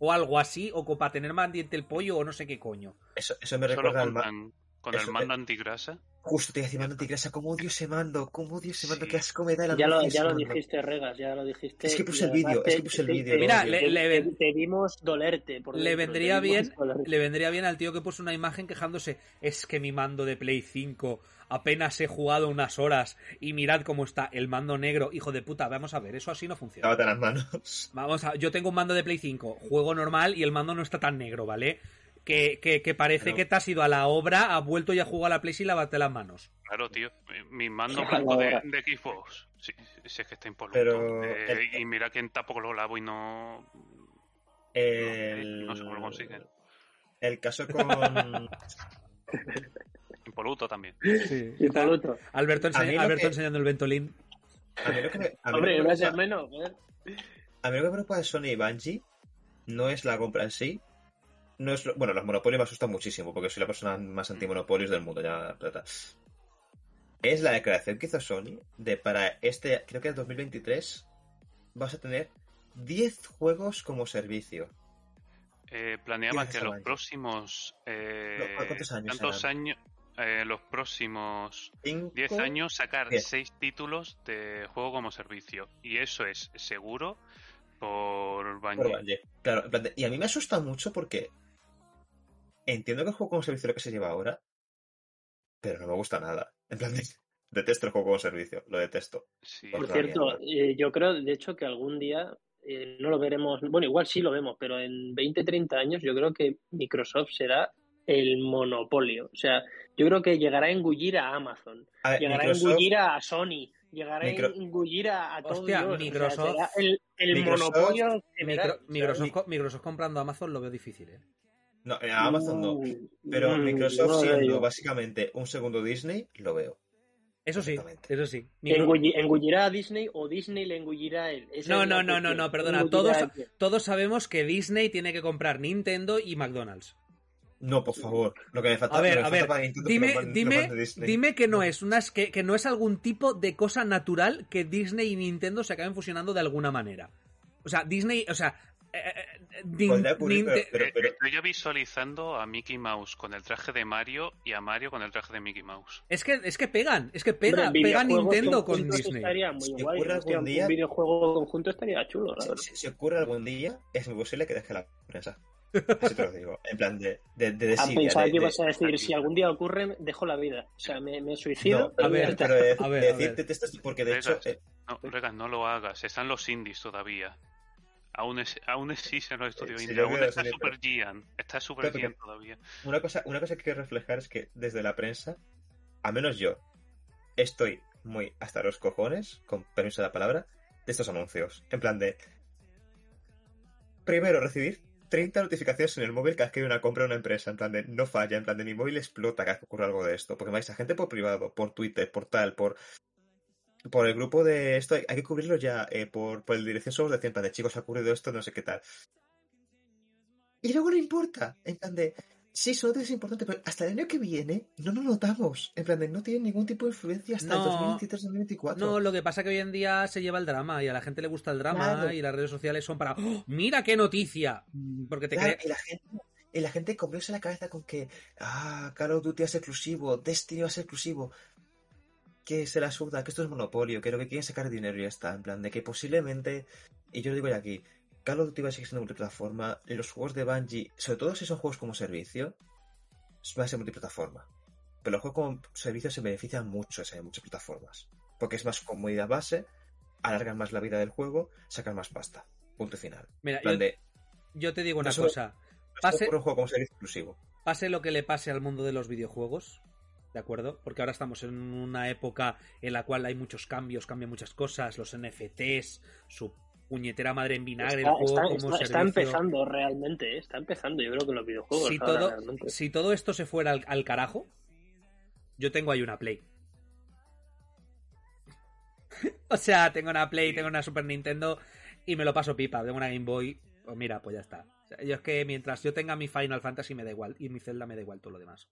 Speaker 4: O algo así, o para tener más diente el pollo, o no sé qué coño.
Speaker 5: Eso, eso me
Speaker 7: Solo
Speaker 5: recuerda al
Speaker 7: con,
Speaker 5: eso
Speaker 7: el
Speaker 5: te-
Speaker 7: mando antigrasa.
Speaker 5: Justo te iba a decir mando antigrasa. ¿Cómo odio ese mando? ¿Cómo odio ese mando?
Speaker 7: Sí.
Speaker 5: Qué asco me da el
Speaker 6: ya lo, ya lo
Speaker 5: mando.
Speaker 6: dijiste, Regas, ya lo dijiste.
Speaker 5: Es que puse el vídeo, es que puse el vídeo,
Speaker 4: Mira, le- le
Speaker 6: te-
Speaker 4: ven-
Speaker 6: te vimos dolerte. Por
Speaker 4: Le
Speaker 6: dentro,
Speaker 4: vendría bien,
Speaker 6: dolerte.
Speaker 4: le vendría bien al tío que puso una imagen quejándose. Es que mi mando de Play 5 apenas he jugado unas horas y mirad cómo está el mando negro. Hijo de puta, vamos a ver, eso así no funciona.
Speaker 5: Lávate las manos.
Speaker 4: Vamos a, yo tengo un mando de Play 5, juego normal y el mando no está tan negro, ¿vale? Que, que, que parece
Speaker 5: Pero-
Speaker 4: que te has ido a la obra, has vuelto ya a jugar a la Play y lávate las manos.
Speaker 7: Claro, tío. Mi- Mi mando blanco de, de Xbox. Sí, sí, es que está impoluto.
Speaker 5: Pero
Speaker 7: Eh,
Speaker 5: el-
Speaker 7: Y mira que tampoco lo lavo y no.
Speaker 5: El...
Speaker 7: No sé cómo lo consiguen.
Speaker 5: El caso con.
Speaker 7: Impoluto también.
Speaker 6: Y otro.
Speaker 4: Alberto,
Speaker 5: que-
Speaker 4: enseñando el Ventolin.
Speaker 5: A mí lo que a mí
Speaker 6: Hombre,
Speaker 5: lo que preocupa-
Speaker 6: menos.
Speaker 5: A mí lo que me preocupa de Sony y Bungie no es la compra en sí. No es lo- bueno, los monopolios me asustan muchísimo porque soy la persona más antimonopolios del mundo. Ya, ta, ta. Es la declaración que hizo Sony de para este, creo que es 2023, vas a tener 10 juegos como servicio.
Speaker 7: eh, planeaban
Speaker 5: Gracias
Speaker 7: que
Speaker 5: a
Speaker 7: los próximos eh,
Speaker 5: ¿cuántos años
Speaker 7: tantos años, eh, los próximos
Speaker 5: Cinco,
Speaker 7: 10 años sacar
Speaker 5: Diez.
Speaker 7: 6 títulos de juego como servicio. Y eso es seguro por Bungie.
Speaker 5: por Bungie. Claro, y a mí me asusta mucho porque entiendo que el juego como servicio es lo que se lleva ahora, pero no me gusta nada. En plan, de- detesto el juego como servicio, lo detesto.
Speaker 7: Sí.
Speaker 5: Por
Speaker 6: cierto, eh, yo creo, de hecho, que algún día eh, no lo veremos, bueno, igual sí lo vemos, pero en 20, 30 años yo creo que Microsoft será el monopolio. O sea, yo creo que llegará a engullir a Amazon,
Speaker 5: A ver,
Speaker 6: llegará
Speaker 5: Microsoft-
Speaker 6: a engullir a Sony, llegará
Speaker 5: Micro-
Speaker 6: a engullir a, a todo
Speaker 4: Hostia,
Speaker 6: Dios. O sea,
Speaker 4: Microsoft-
Speaker 6: el, el
Speaker 5: Microsoft-
Speaker 6: monopolio.
Speaker 4: Micro-
Speaker 6: O sea,
Speaker 4: Microsoft, Microsoft comprando Amazon lo veo difícil, ¿eh?
Speaker 5: No, a Amazon no. Pero
Speaker 6: mm,
Speaker 5: Microsoft
Speaker 6: no
Speaker 5: siendo básicamente un segundo Disney, lo veo.
Speaker 4: Eso sí,
Speaker 5: Exactamente.
Speaker 4: eso sí.
Speaker 6: ¿Engullirá a Disney o Disney le engullirá a él? Esa
Speaker 4: No, no, no, no, no, perdona.
Speaker 6: ¿Engullirá
Speaker 4: Todos, todos sabemos que Disney tiene que comprar Nintendo y McDonald's.
Speaker 5: No, por favor. Lo que me falta,
Speaker 4: A ver, a
Speaker 5: falta
Speaker 4: ver,
Speaker 5: para Nintendo es que
Speaker 4: dime,
Speaker 5: lo
Speaker 4: dime,
Speaker 5: Disney.
Speaker 4: dime que no es unas que, que no es algún tipo de cosa natural que Disney y Nintendo se acaben fusionando de alguna manera. O sea, Disney, o sea, eh,
Speaker 5: pero-
Speaker 7: Eh, Estoy ya visualizando a Mickey Mouse con el traje de Mario y a Mario con el traje de Mickey Mouse.
Speaker 4: es que es que pegan, es que pega,
Speaker 6: Hombre,
Speaker 4: pega Nintendo con Disney.
Speaker 6: Estaría muy
Speaker 5: Si
Speaker 6: guay.
Speaker 5: ocurre
Speaker 6: hostia,
Speaker 5: algún día-
Speaker 6: Un videojuego conjunto estaría chulo, la
Speaker 5: Si, si- si ocurre algún día, es muy posible que deje la prensa. Así te lo digo. En plan de, de, de
Speaker 6: Ah,
Speaker 5: desidia,
Speaker 6: pensaba
Speaker 5: de-
Speaker 6: que ibas a decir, si algún día ocurre, dejo la vida. O sea, me, me suicido.
Speaker 5: No,
Speaker 6: pero
Speaker 4: a ver,
Speaker 5: pero de,
Speaker 4: a ver,
Speaker 5: de
Speaker 4: a ver.
Speaker 5: decirte esto porque de hecho
Speaker 7: Vegas.
Speaker 5: eh,
Speaker 7: No, Regan, no lo hagas. Están los indies todavía. Aún, es, aún existen los estudios
Speaker 5: sí,
Speaker 7: Aún está Super Gian. Está Super Gian todavía.
Speaker 5: una cosa, una cosa que quiero reflejar es que desde la prensa, a menos yo, estoy muy hasta los cojones, con permiso de la palabra, de estos anuncios. En plan de. Primero, recibir 30 notificaciones en el móvil cada vez que hay una compra en una empresa. En plan de, no falla, en plan de mi móvil explota cada vez que ocurre algo de esto. Porque vais a gente por privado, por Twitter, por tal, por. Por el grupo de esto, hay hay que cubrirlo ya, eh, por, por el dirección somos de 100, en plan de chicos, ha ocurrido esto, no sé qué tal. Y luego no importa, en plan de, sí, son noticias importantes, pero hasta el año que viene no nos notamos. En plan de, no tiene ningún tipo de influencia hasta
Speaker 4: No.
Speaker 5: el 2023-2024.
Speaker 4: No, lo que pasa que hoy en día se lleva el drama y a la gente le gusta el drama
Speaker 5: Claro.
Speaker 4: y las redes sociales son para ¡Oh, ¡Mira qué noticia! Porque te
Speaker 5: Claro, y la gente, y la gente comióse la cabeza con que, ah, Call of Duty es exclusivo, Destiny va a ser exclusivo. Que se la suda, que esto es monopolio, que lo que quieren sacar dinero y ya está. En plan de que posiblemente, y yo lo digo ya aquí, Call of Duty va a seguir siendo multiplataforma, los juegos de Bungie, sobre todo si son juegos como servicio, va a ser multiplataforma. Pero los juegos como servicio se benefician mucho de muchas plataformas. Porque es más comodidad base, alargan más la vida del juego, sacan más pasta. Punto final.
Speaker 4: Mira, yo,
Speaker 5: de,
Speaker 4: yo te digo una cosa. Pase,
Speaker 5: un juego como servicio exclusivo.
Speaker 4: pase lo que le pase al mundo de los videojuegos, ¿de acuerdo? Porque ahora estamos en una época en la cual hay muchos cambios, cambian muchas cosas, los NFTs, su puñetera madre en vinagre,
Speaker 6: Está,
Speaker 4: el juego
Speaker 6: está-
Speaker 4: como
Speaker 6: está- empezando realmente, ¿eh? está empezando. Yo creo que los videojuegos.
Speaker 4: si
Speaker 6: ahora
Speaker 4: todo,
Speaker 6: realmente.
Speaker 4: si todo esto se fuera al, al carajo, yo tengo ahí una Play. o sea, tengo una Play, tengo una Super Nintendo y me lo paso pipa. Tengo una Game Boy, pues mira, pues ya está. O sea, yo es que mientras yo tenga mi Final Fantasy me da igual y mi Zelda me da igual todo lo demás.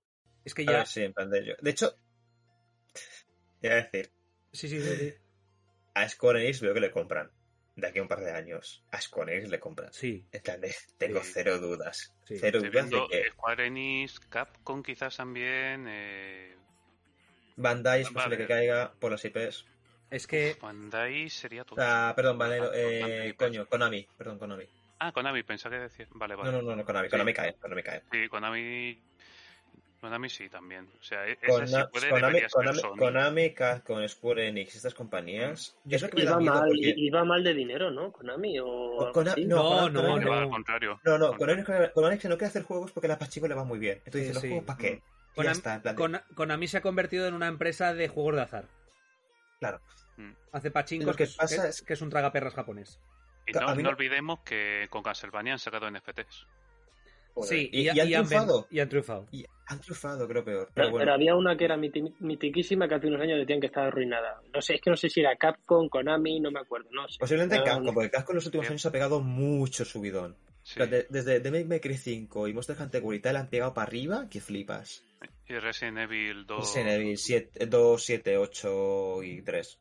Speaker 4: Es que ya...
Speaker 5: ver, sí, en plan de ello. De hecho, te voy a decir,
Speaker 4: Sí, sí, sí, sí.
Speaker 5: a Square Enix veo que le compran. De aquí a un par de años, a Square Enix le compran.
Speaker 4: Sí,
Speaker 5: En plan de, tengo
Speaker 4: Sí.
Speaker 5: cero dudas.
Speaker 4: Sí.
Speaker 5: Cero
Speaker 7: Estoy
Speaker 5: dudas de que
Speaker 7: Square Enix, Capcom quizás también. Eh,
Speaker 5: Bandai es posible que caiga por las IPs.
Speaker 4: es que...
Speaker 7: Bandai sería todo.
Speaker 5: Ah, perdón,
Speaker 7: Ah,
Speaker 5: eh,
Speaker 7: Bandai,
Speaker 5: coño, Konami, perdón, Konami.
Speaker 7: Ah, Konami, pensaba que decir. Vale, vale.
Speaker 5: No, no, no, no, Konami,
Speaker 7: Sí.
Speaker 5: Konami cae, Konami cae.
Speaker 7: Sí, Konami. Konami sí también. O sea, e- esa
Speaker 5: Kona-
Speaker 7: sí puede
Speaker 5: Konami, Konami. Konami, Capcom, Square Enix, estas compañías.
Speaker 4: Yo
Speaker 5: es que
Speaker 6: Iba mal,
Speaker 5: porque-
Speaker 6: iba mal de dinero, ¿no? Konami o.
Speaker 5: O Kona- no,
Speaker 4: No,
Speaker 5: Konami-
Speaker 4: no,
Speaker 5: Konami-
Speaker 7: No, al
Speaker 4: no.
Speaker 7: contrario.
Speaker 5: No, no, Konami. Konami que no quiere hacer juegos porque a la Pachico le va muy bien. Entonces
Speaker 4: Sí,
Speaker 5: dice, ¿los
Speaker 4: sí.
Speaker 5: juegos para qué? Y ya
Speaker 4: Konami,
Speaker 5: está, de-
Speaker 4: Konami se ha convertido en una empresa de juegos de azar.
Speaker 5: Claro.
Speaker 7: Mm.
Speaker 4: Hace pachincos
Speaker 5: Lo que
Speaker 4: es-
Speaker 5: pasa
Speaker 4: que,
Speaker 5: es-
Speaker 4: que es un tragaperras japonés.
Speaker 7: Y no no- olvidemos que con Castlevania han sacado NFTs.
Speaker 5: Joder.
Speaker 4: Sí,
Speaker 5: y,
Speaker 4: y,
Speaker 5: y han
Speaker 4: y han ven-
Speaker 5: triunfado.
Speaker 4: y han triunfado.
Speaker 5: Y han triunfado, creo peor.
Speaker 6: Pero,
Speaker 5: Pero bueno,
Speaker 6: pero había una que era miti- mitiquísima que hace unos años decían que estaba arruinada. No sé, es que no sé si era Capcom, Konami, no me acuerdo. No sé.
Speaker 5: posiblemente Capcom, porque Capcom en los últimos años ha pegado mucho subidón.
Speaker 7: Sí.
Speaker 5: De- desde The Make Maker 5 y Monster Hunter World y tal han pegado para arriba que flipas.
Speaker 7: Y Resident Evil 2.
Speaker 5: Resident Evil 7, 2, 7, 8 y 3.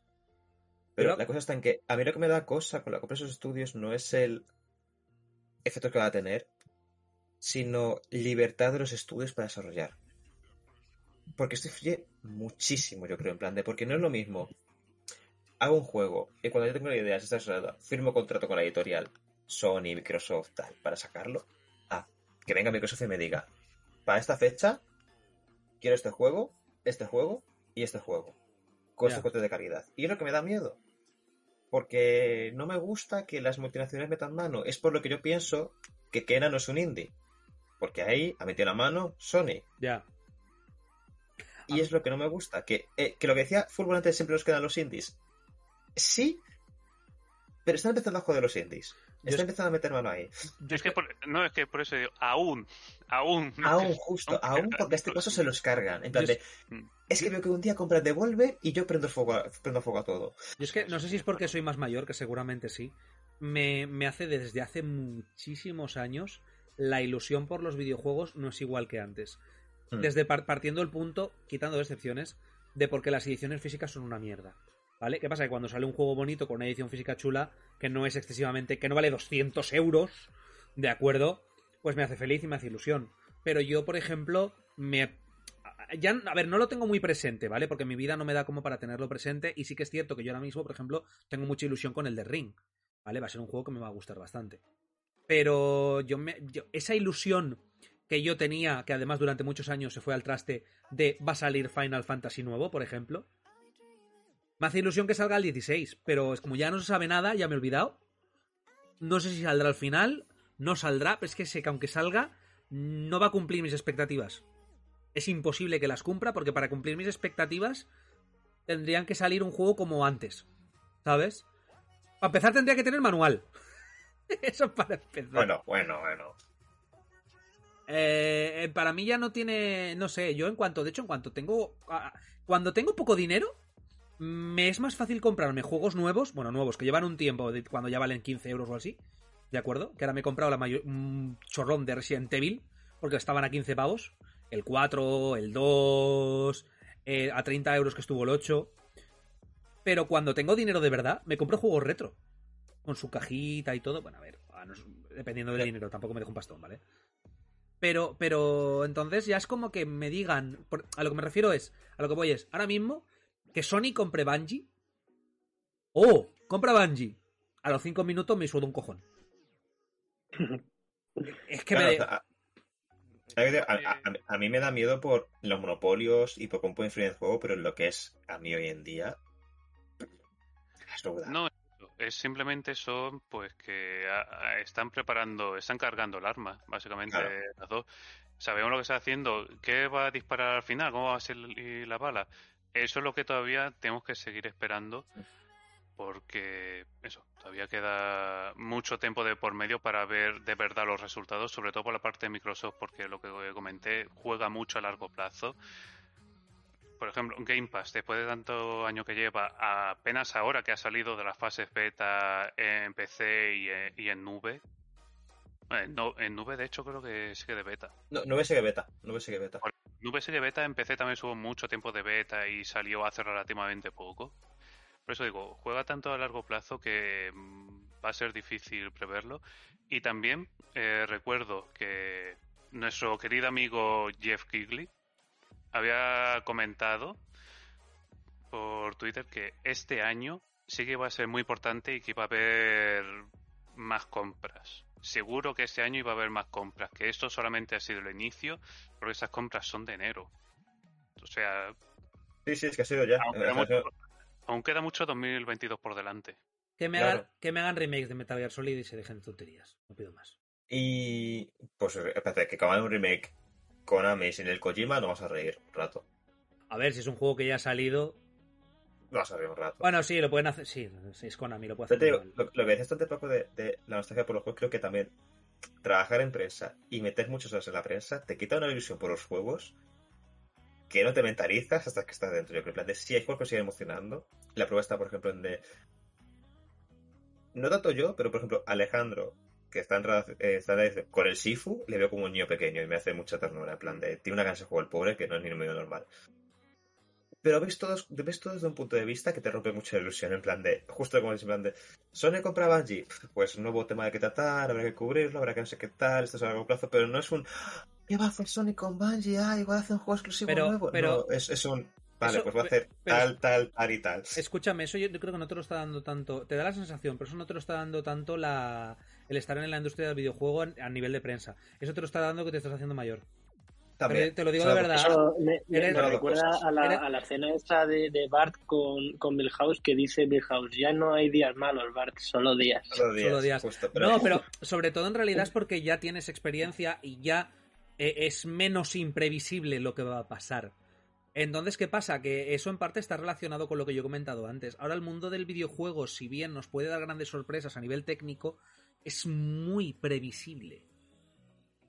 Speaker 5: Pero
Speaker 4: Pero-
Speaker 5: la cosa está en que a mí lo que me da cosa con la compra de esos estudios no es el efecto que va a tener, sino libertad de los estudios para desarrollar. Porque esto influye muchísimo, yo creo, en plan de, porque no es lo mismo. Hago un juego y cuando yo tengo la idea, está desarrollada, firmo contrato con la editorial, Sony, Microsoft, tal, para sacarlo. Ah, que venga Microsoft y me diga, para esta fecha, quiero este juego, este juego y este juego. Con este coste de calidad. Y es lo que me da miedo. Porque no me gusta que las multinacionales metan mano. Es por lo que yo pienso que Kena no es un indie. Porque ahí ha metido la mano Sony.
Speaker 4: Ya.
Speaker 5: Y es lo que no me gusta. Que, eh, que lo que decía Fútbol antes siempre nos quedan los indies. Sí, pero están empezando a joder los indies. Están
Speaker 4: es-
Speaker 5: empezando a meter mano ahí.
Speaker 7: Es que por- no, es que por eso digo, aún, aún. no
Speaker 5: Aún justo,
Speaker 7: aún-
Speaker 5: aún porque a este paso se los cargan. En plan de,
Speaker 7: Mm.
Speaker 5: es que veo que un día compras Devolver y yo prendo fuego a, prendo fuego a todo.
Speaker 4: Yo es que no sé si es porque soy más mayor, que seguramente sí. Me, me hace desde hace muchísimos años la ilusión por los videojuegos no es igual que antes.
Speaker 5: Mm.
Speaker 4: Desde par- partiendo el punto, quitando excepciones, de porque las ediciones físicas son una mierda. ¿Vale? ¿Qué pasa? Que cuando sale un juego bonito con una edición física chula, que no es excesivamente, que no vale 200 euros, de acuerdo, pues me hace feliz y me hace ilusión. Pero yo, por ejemplo, me ya, a ver, no lo tengo muy presente, ¿vale? Porque mi vida no me da como para tenerlo presente. Y sí que es cierto que yo ahora mismo, por ejemplo, tengo mucha ilusión con el de Ring, ¿vale? Va a ser un juego que me va a gustar bastante. Pero yo me. esa ilusión que yo tenía, que además durante muchos años se fue al traste, de va a salir Final Fantasy nuevo, por ejemplo. Me hace ilusión que salga el 16, pero es como ya no se sabe nada, ya me he olvidado. No sé si saldrá al final, no saldrá, pero es que sé que aunque salga, no va a cumplir mis expectativas es imposible que las cumpla porque para cumplir mis expectativas tendrían que salir un juego como antes, ¿sabes? Para empezar tendría que tener manual. Eso para empezar.
Speaker 5: Bueno, bueno, bueno.
Speaker 4: Eh, eh, para mí ya no tiene, no sé, yo en cuanto, de hecho, en cuanto tengo, ah, cuando tengo poco dinero, me es más fácil comprarme juegos nuevos, bueno, nuevos, que llevan un tiempo, de- cuando ya valen 15 euros o así, ¿de acuerdo? Que ahora me he comprado la mayor, un chorrón de Resident Evil, porque estaban a 15 pavos, el 4, el 2, eh, a 30 euros que estuvo el 8, pero cuando tengo dinero de verdad, me compro juegos retro, con su cajita y todo, bueno, a ver, a no dependiendo del dinero, tampoco me dejo un pastón, ¿vale? Pero, pero entonces ya es como que me digan. por- a lo que me refiero es. A lo que voy es. Ahora mismo. Que Sony compre Bungie. ¡Oh! Compra Bungie. A los 5 minutos me suda un cojón. Es que
Speaker 5: Claro,
Speaker 4: me.
Speaker 5: a, a- a- a- a mí me da miedo por los monopolios y por cómo puede influir en el juego, pero en lo que es a mí hoy en día. Es duda.
Speaker 7: No, es simplemente son pues que a- a- están preparando, están cargando el arma, básicamente
Speaker 5: Claro.
Speaker 7: las dos. Sabemos lo que está haciendo, qué va a disparar al final, cómo va a ser la bala. Eso es lo que todavía tenemos que seguir esperando, porque eso, todavía queda mucho tiempo de por medio para ver de verdad los resultados, sobre todo por la parte de Microsoft, porque lo que comenté juega mucho a largo plazo. Por ejemplo, Game Pass, después de tanto año que lleva, apenas ahora que ha salido de las fases beta en PC y en, y en nube. Eh, no, en nube, de hecho, creo que sigue de beta.
Speaker 5: No, ves que beta. No ves que beta.
Speaker 7: Nube sigue beta, en PC también hubo mucho tiempo de beta y salió hace relativamente poco. Por eso digo, juega tanto a largo plazo que mm, va a ser difícil preverlo. Y también eh, recuerdo que nuestro querido amigo Jeff Kigley había comentado por Twitter que este año sí que va a ser muy importante y que iba a haber más compras. Seguro que este año iba a haber más compras, que esto solamente ha sido el inicio, porque esas compras son de enero. O sea,
Speaker 5: Sí, sí, es que ha sido ya.
Speaker 7: aún
Speaker 5: Eh,
Speaker 7: queda mucho, aún queda mucho 2022 por delante.
Speaker 4: Que me,
Speaker 5: Claro.
Speaker 4: hagan, que me hagan remakes de Metal Gear Solid y se dejen de tonterías. No pido más.
Speaker 5: Y. Pues espérate, que acaban un remake Konami sin el Kojima, no vas a reír un rato.
Speaker 4: A ver, si es un juego que ya ha salido.
Speaker 5: No vas a reír un rato.
Speaker 4: Bueno, sí, lo pueden hacer. Sí, sí, es Konami, lo puede
Speaker 5: Pero
Speaker 4: hacer.
Speaker 5: te digo, lo, lo que decías tanto poco de, de la nostalgia por los juegos, creo que también trabajar en prensa y meter muchas horas en la prensa te quita una ilusión por los juegos que no te mentalizas hasta que estás dentro. Yo creo que si hay juegos que siguen emocionando. La prueba está, por ejemplo, en de. No tanto yo, pero por ejemplo, Alejandro, que está en, ra- eh, está en- con el Sifu, le veo como un niño pequeño y me hace mucha ternura. En plan de. Tiene una ganas de juego el pobre que no es ni medio normal. pero ves todo, ves todo desde un punto de vista que te rompe mucho la ilusión, en plan de, justo como dices, en plan de, Sony compra Bungie, pues nuevo tema de que tratar, habrá que cubrirlo, habrá que no sé qué tal, esto es a largo plazo, pero no es un, ¿qué va a hacer Sony con Bungie? Ah, igual hace un juego exclusivo
Speaker 4: Pero-
Speaker 5: nuevo.
Speaker 4: pero-
Speaker 5: No, es, es un, vale,
Speaker 4: Eso-
Speaker 5: pues va a hacer
Speaker 4: pero-
Speaker 5: tal, tal, tal y tal.
Speaker 4: Escúchame, eso yo creo que no te lo está dando tanto. Te da la sensación, pero eso no te lo está dando tanto la, el estar en la industria del videojuego a nivel de prensa. Eso te lo está dando que te estás haciendo mayor.
Speaker 5: También.
Speaker 4: Pero te lo digo
Speaker 5: O sea,
Speaker 4: de verdad.
Speaker 6: Eso me, me-
Speaker 4: Eres-
Speaker 6: me recuerda a la, a la escena esa de, de Bart con, con Milhouse que dice Milhouse, ya no hay días malos, Bart, solo días.
Speaker 5: Solo días,
Speaker 4: Solo días.
Speaker 5: justo, pero-
Speaker 4: No, pero sobre todo en realidad es porque ya tienes experiencia y ya eh, es menos imprevisible lo que va a pasar. Entonces, ¿qué pasa? Que eso en parte está relacionado con lo que yo he comentado antes. Ahora el mundo del videojuego, si bien nos puede dar grandes sorpresas a nivel técnico, es muy previsible.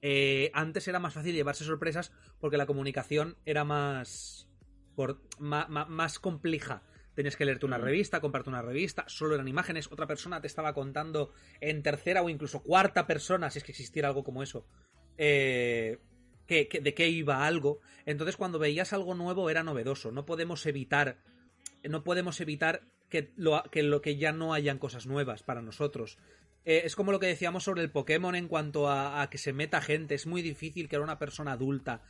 Speaker 4: Eh, antes era más fácil llevarse sorpresas porque la comunicación era más, por, ma- ma- más compleja. Tenías que leerte una revista, comprarte una revista, solo eran imágenes, otra persona te estaba contando en tercera o incluso cuarta persona, si es que existiera algo como eso, eh, que- que- de qué iba algo. Entonces cuando veías algo nuevo era novedoso. No podemos evitar, no podemos evitar que lo, que lo que ya no hayan cosas nuevas para nosotros. Eh, es como lo que decíamos sobre el Pokémon en cuanto a, a que se meta gente. Es muy difícil que una persona adulta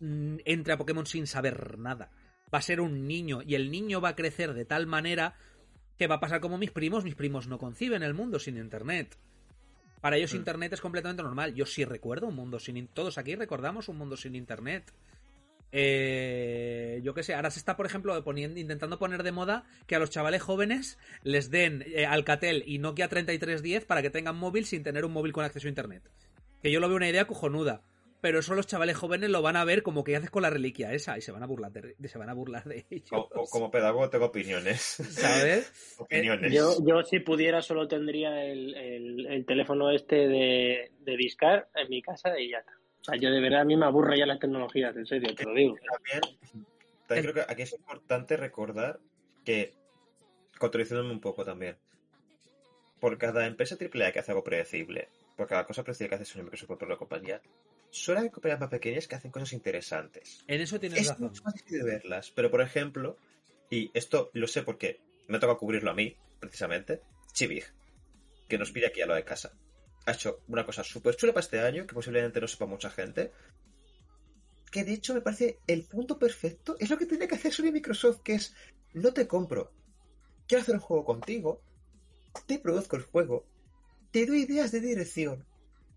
Speaker 4: mm, entre a Pokémon sin saber nada. Va a ser un niño y el niño va a crecer de tal manera que va a pasar como mis primos. Mis primos no conciben el mundo sin Internet. Para ellos
Speaker 5: Mm.
Speaker 4: Internet es completamente normal. Yo sí recuerdo un mundo sin... in- Todos aquí recordamos un mundo sin Internet. Eh, yo qué sé, ahora se está, por ejemplo, poniendo, intentando poner de moda que a los chavales jóvenes les den eh, Alcatel y Nokia 3310 para que tengan móvil sin tener un móvil con acceso a Internet. Que yo lo veo una idea cojonuda. Pero eso los chavales jóvenes lo van a ver como que haces con la reliquia esa y se van a burlar de, se van a burlar de ellos.
Speaker 5: Como, como pedagogo tengo opiniones.
Speaker 4: ¿Sabes?
Speaker 5: opiniones.
Speaker 6: Yo, yo si pudiera solo tendría el, el- el teléfono este de, de Discar en mi casa y ya está. O sea, yo de verdad a mí me aburre ya las tecnologías, en serio, te lo digo.
Speaker 5: También, también creo que aquí es importante recordar que, contradiciéndome un poco también, por cada empresa AAA que hace algo predecible, por cada cosa predecible que hace Sony Microsoft por la compañía, suele haber compañías más pequeñas que hacen cosas interesantes.
Speaker 4: En eso tienes
Speaker 5: Es
Speaker 4: razón.
Speaker 5: mucho más difícil de verlas, pero por ejemplo, y esto lo sé porque me toca cubrirlo a mí, precisamente, Chivig, que nos pide aquí a lo de casa. Ha hecho una cosa súper chula para este año, que posiblemente no sepa mucha gente, que de hecho me parece el punto perfecto, es lo que tiene que hacer Sony Microsoft, que es, no te compro, quiero hacer un juego contigo, te produzco el juego, te doy ideas de dirección,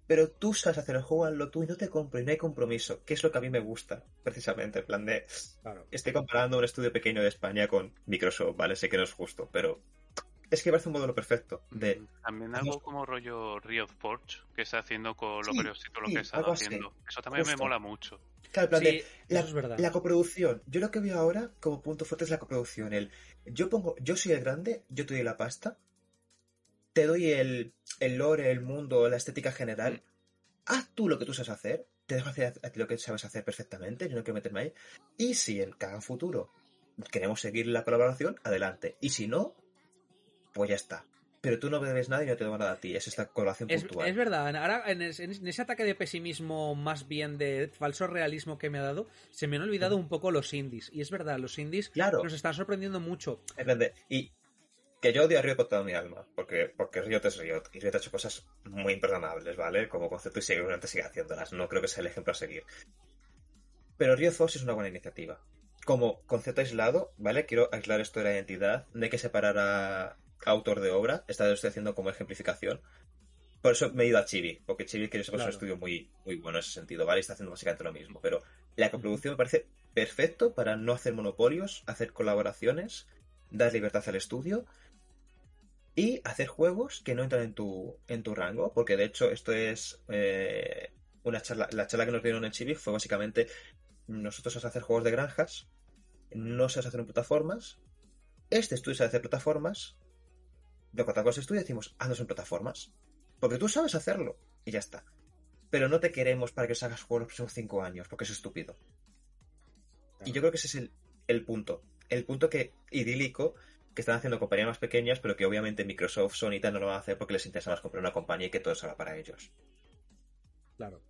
Speaker 5: pero tú sabes hacer el juego, hazlo tú y no te compro y no hay compromiso, que es lo que a mí me gusta, precisamente, en plan de,
Speaker 4: Claro.
Speaker 5: estoy comparando un estudio pequeño de España con Microsoft, ¿vale? Sé que no es justo, pero es que parece un modelo perfecto de...
Speaker 7: También
Speaker 5: Hacemos-
Speaker 7: algo como rollo Riot Forge, que está haciendo con los
Speaker 5: Sí, sí,
Speaker 7: que está
Speaker 5: así,
Speaker 7: haciendo. Eso también me mola mucho.
Speaker 5: Claro, en plan
Speaker 4: Sí,
Speaker 5: de, la,
Speaker 4: eso es verdad.
Speaker 5: la coproducción. Yo lo que veo ahora como punto fuerte es la coproducción. El, yo pongo, yo soy el grande, yo te doy la pasta, te doy el, el lore, el mundo, la estética general. Haz tú lo que tú sabes hacer, te dejo hacer a ti lo que sabes hacer perfectamente, yo no quiero meterme ahí. Y si en cada futuro queremos seguir la colaboración, adelante. Y si no, pues ya está. Pero tú no me debes nada y no te debo nada a ti. Es esta colaboración
Speaker 4: Es,
Speaker 5: puntual.
Speaker 4: es verdad, ahora en, es- en ese ataque de pesimismo más bien de falso realismo que me ha dado, se me han olvidado un poco los indies. Y es verdad, los indies
Speaker 5: Claro.
Speaker 4: nos están sorprendiendo mucho.
Speaker 5: En plan de- y que yo odio a Riot con toda mi alma, porque, porque Riot es Riot, y Riot ha hecho cosas muy imperdonables, ¿vale? Como concepto y seguramente sigue haciéndolas, no creo que sea el ejemplo a seguir. Pero Riot Force es una buena iniciativa. Como concepto aislado, ¿vale? Quiero aislar esto de la identidad, no hay que separar a autor de obra, esta lo estoy haciendo como ejemplificación. Por eso me he ido a Chibi, porque Chibi quiere ser
Speaker 4: Claro.
Speaker 5: un estudio muy, muy bueno en ese sentido, ¿vale? Y está haciendo básicamente lo mismo. Pero la coproducción me parece perfecto para no hacer monopolios, hacer colaboraciones, dar libertad al estudio y hacer juegos que no entran en tu, en tu rango, porque de hecho esto es eh, una charla, la charla que nos dieron en Chibi fue básicamente nosotros sabemos hacer juegos de granjas, no sabes hacer en plataformas, este estudio sabe hacer plataformas, lo contamos el estudio y decimos, haznos en plataformas, porque tú sabes hacerlo y ya está. Pero no te queremos para que os hagas juegos los próximos cinco años, porque es estúpido. Y yo creo que ese es el, el punto. El punto que idílico que están haciendo compañías más pequeñas, pero que obviamente Microsoft, Sony y tal no lo van a hacer porque les interesa más comprar una compañía y que todo salga para ellos.
Speaker 4: Claro.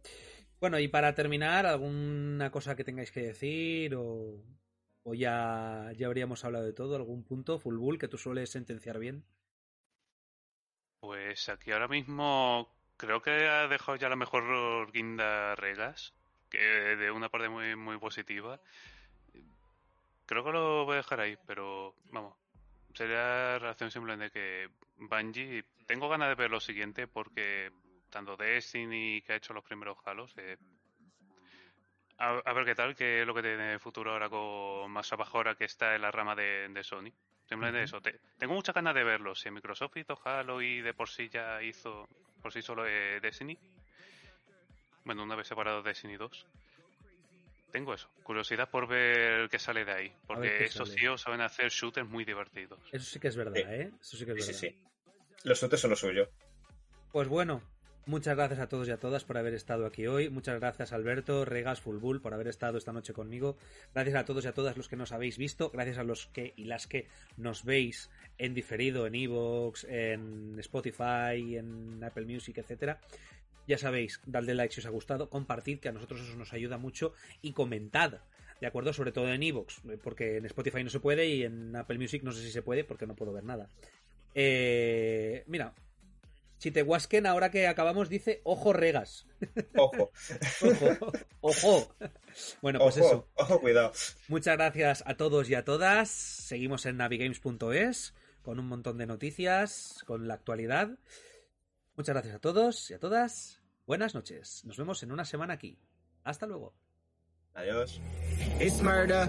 Speaker 4: Bueno, y para terminar, ¿alguna cosa que tengáis que decir o...? ¿O ya, ya habríamos hablado de todo? ¿Algún punto? Full Bull, que tú sueles sentenciar bien.
Speaker 7: Pues aquí ahora mismo creo que ha dejado ya la mejor guinda Regas, que de una parte muy, muy positiva. Creo que lo voy a dejar ahí, pero vamos, sería relación simplemente que Bungie, tengo ganas de ver lo siguiente porque tanto Destiny que ha hecho los primeros halos, eh, a, ver qué tal, qué es lo que tiene futuro ahora con más ahora que está en la rama de Sony. Simplemente eso. te- tengo muchas ganas de verlo. Si Microsoft hizo Halo y de por sí ya hizo por sí solo eh, Destiny. Bueno, una vez separado Destiny 2. Tengo eso. Curiosidad por ver qué sale de ahí. Porque esos
Speaker 4: sale.
Speaker 7: tíos saben hacer shooters muy divertidos.
Speaker 4: Eso sí que es verdad,
Speaker 5: Sí.
Speaker 4: ¿eh? Eso sí que es
Speaker 5: Sí,
Speaker 4: verdad.
Speaker 5: sí, sí. Los shooters son lo suyo.
Speaker 4: Pues bueno, muchas gracias a todos y a todas por haber estado aquí hoy. Muchas gracias Alberto, Regas, Fulbull por haber estado esta noche conmigo. Gracias a todos y a todas los que nos habéis visto. Gracias a los que y las que nos veis en diferido, en Evox, en Spotify, en Apple Music, etcétera. Ya sabéis, dadle like si os ha gustado, compartid, que a nosotros eso nos ayuda mucho, y comentad, ¿de acuerdo? Sobre todo en Evox, porque en Spotify no se puede y en Apple Music no sé si se puede porque no puedo ver nada. Eh, mira, Chitehuasken, ahora que acabamos, dice ojo regas.
Speaker 5: Ojo,
Speaker 4: Ojo, ojo. Bueno, pues
Speaker 5: ojo,
Speaker 4: eso.
Speaker 5: ojo, cuidado.
Speaker 4: Muchas gracias a todos y a todas. Seguimos en navigames.es con un montón de noticias, con la actualidad. Muchas gracias a todos y a todas. Buenas noches. Nos vemos en una semana aquí. Hasta luego.
Speaker 5: Adiós.
Speaker 2: It's murder.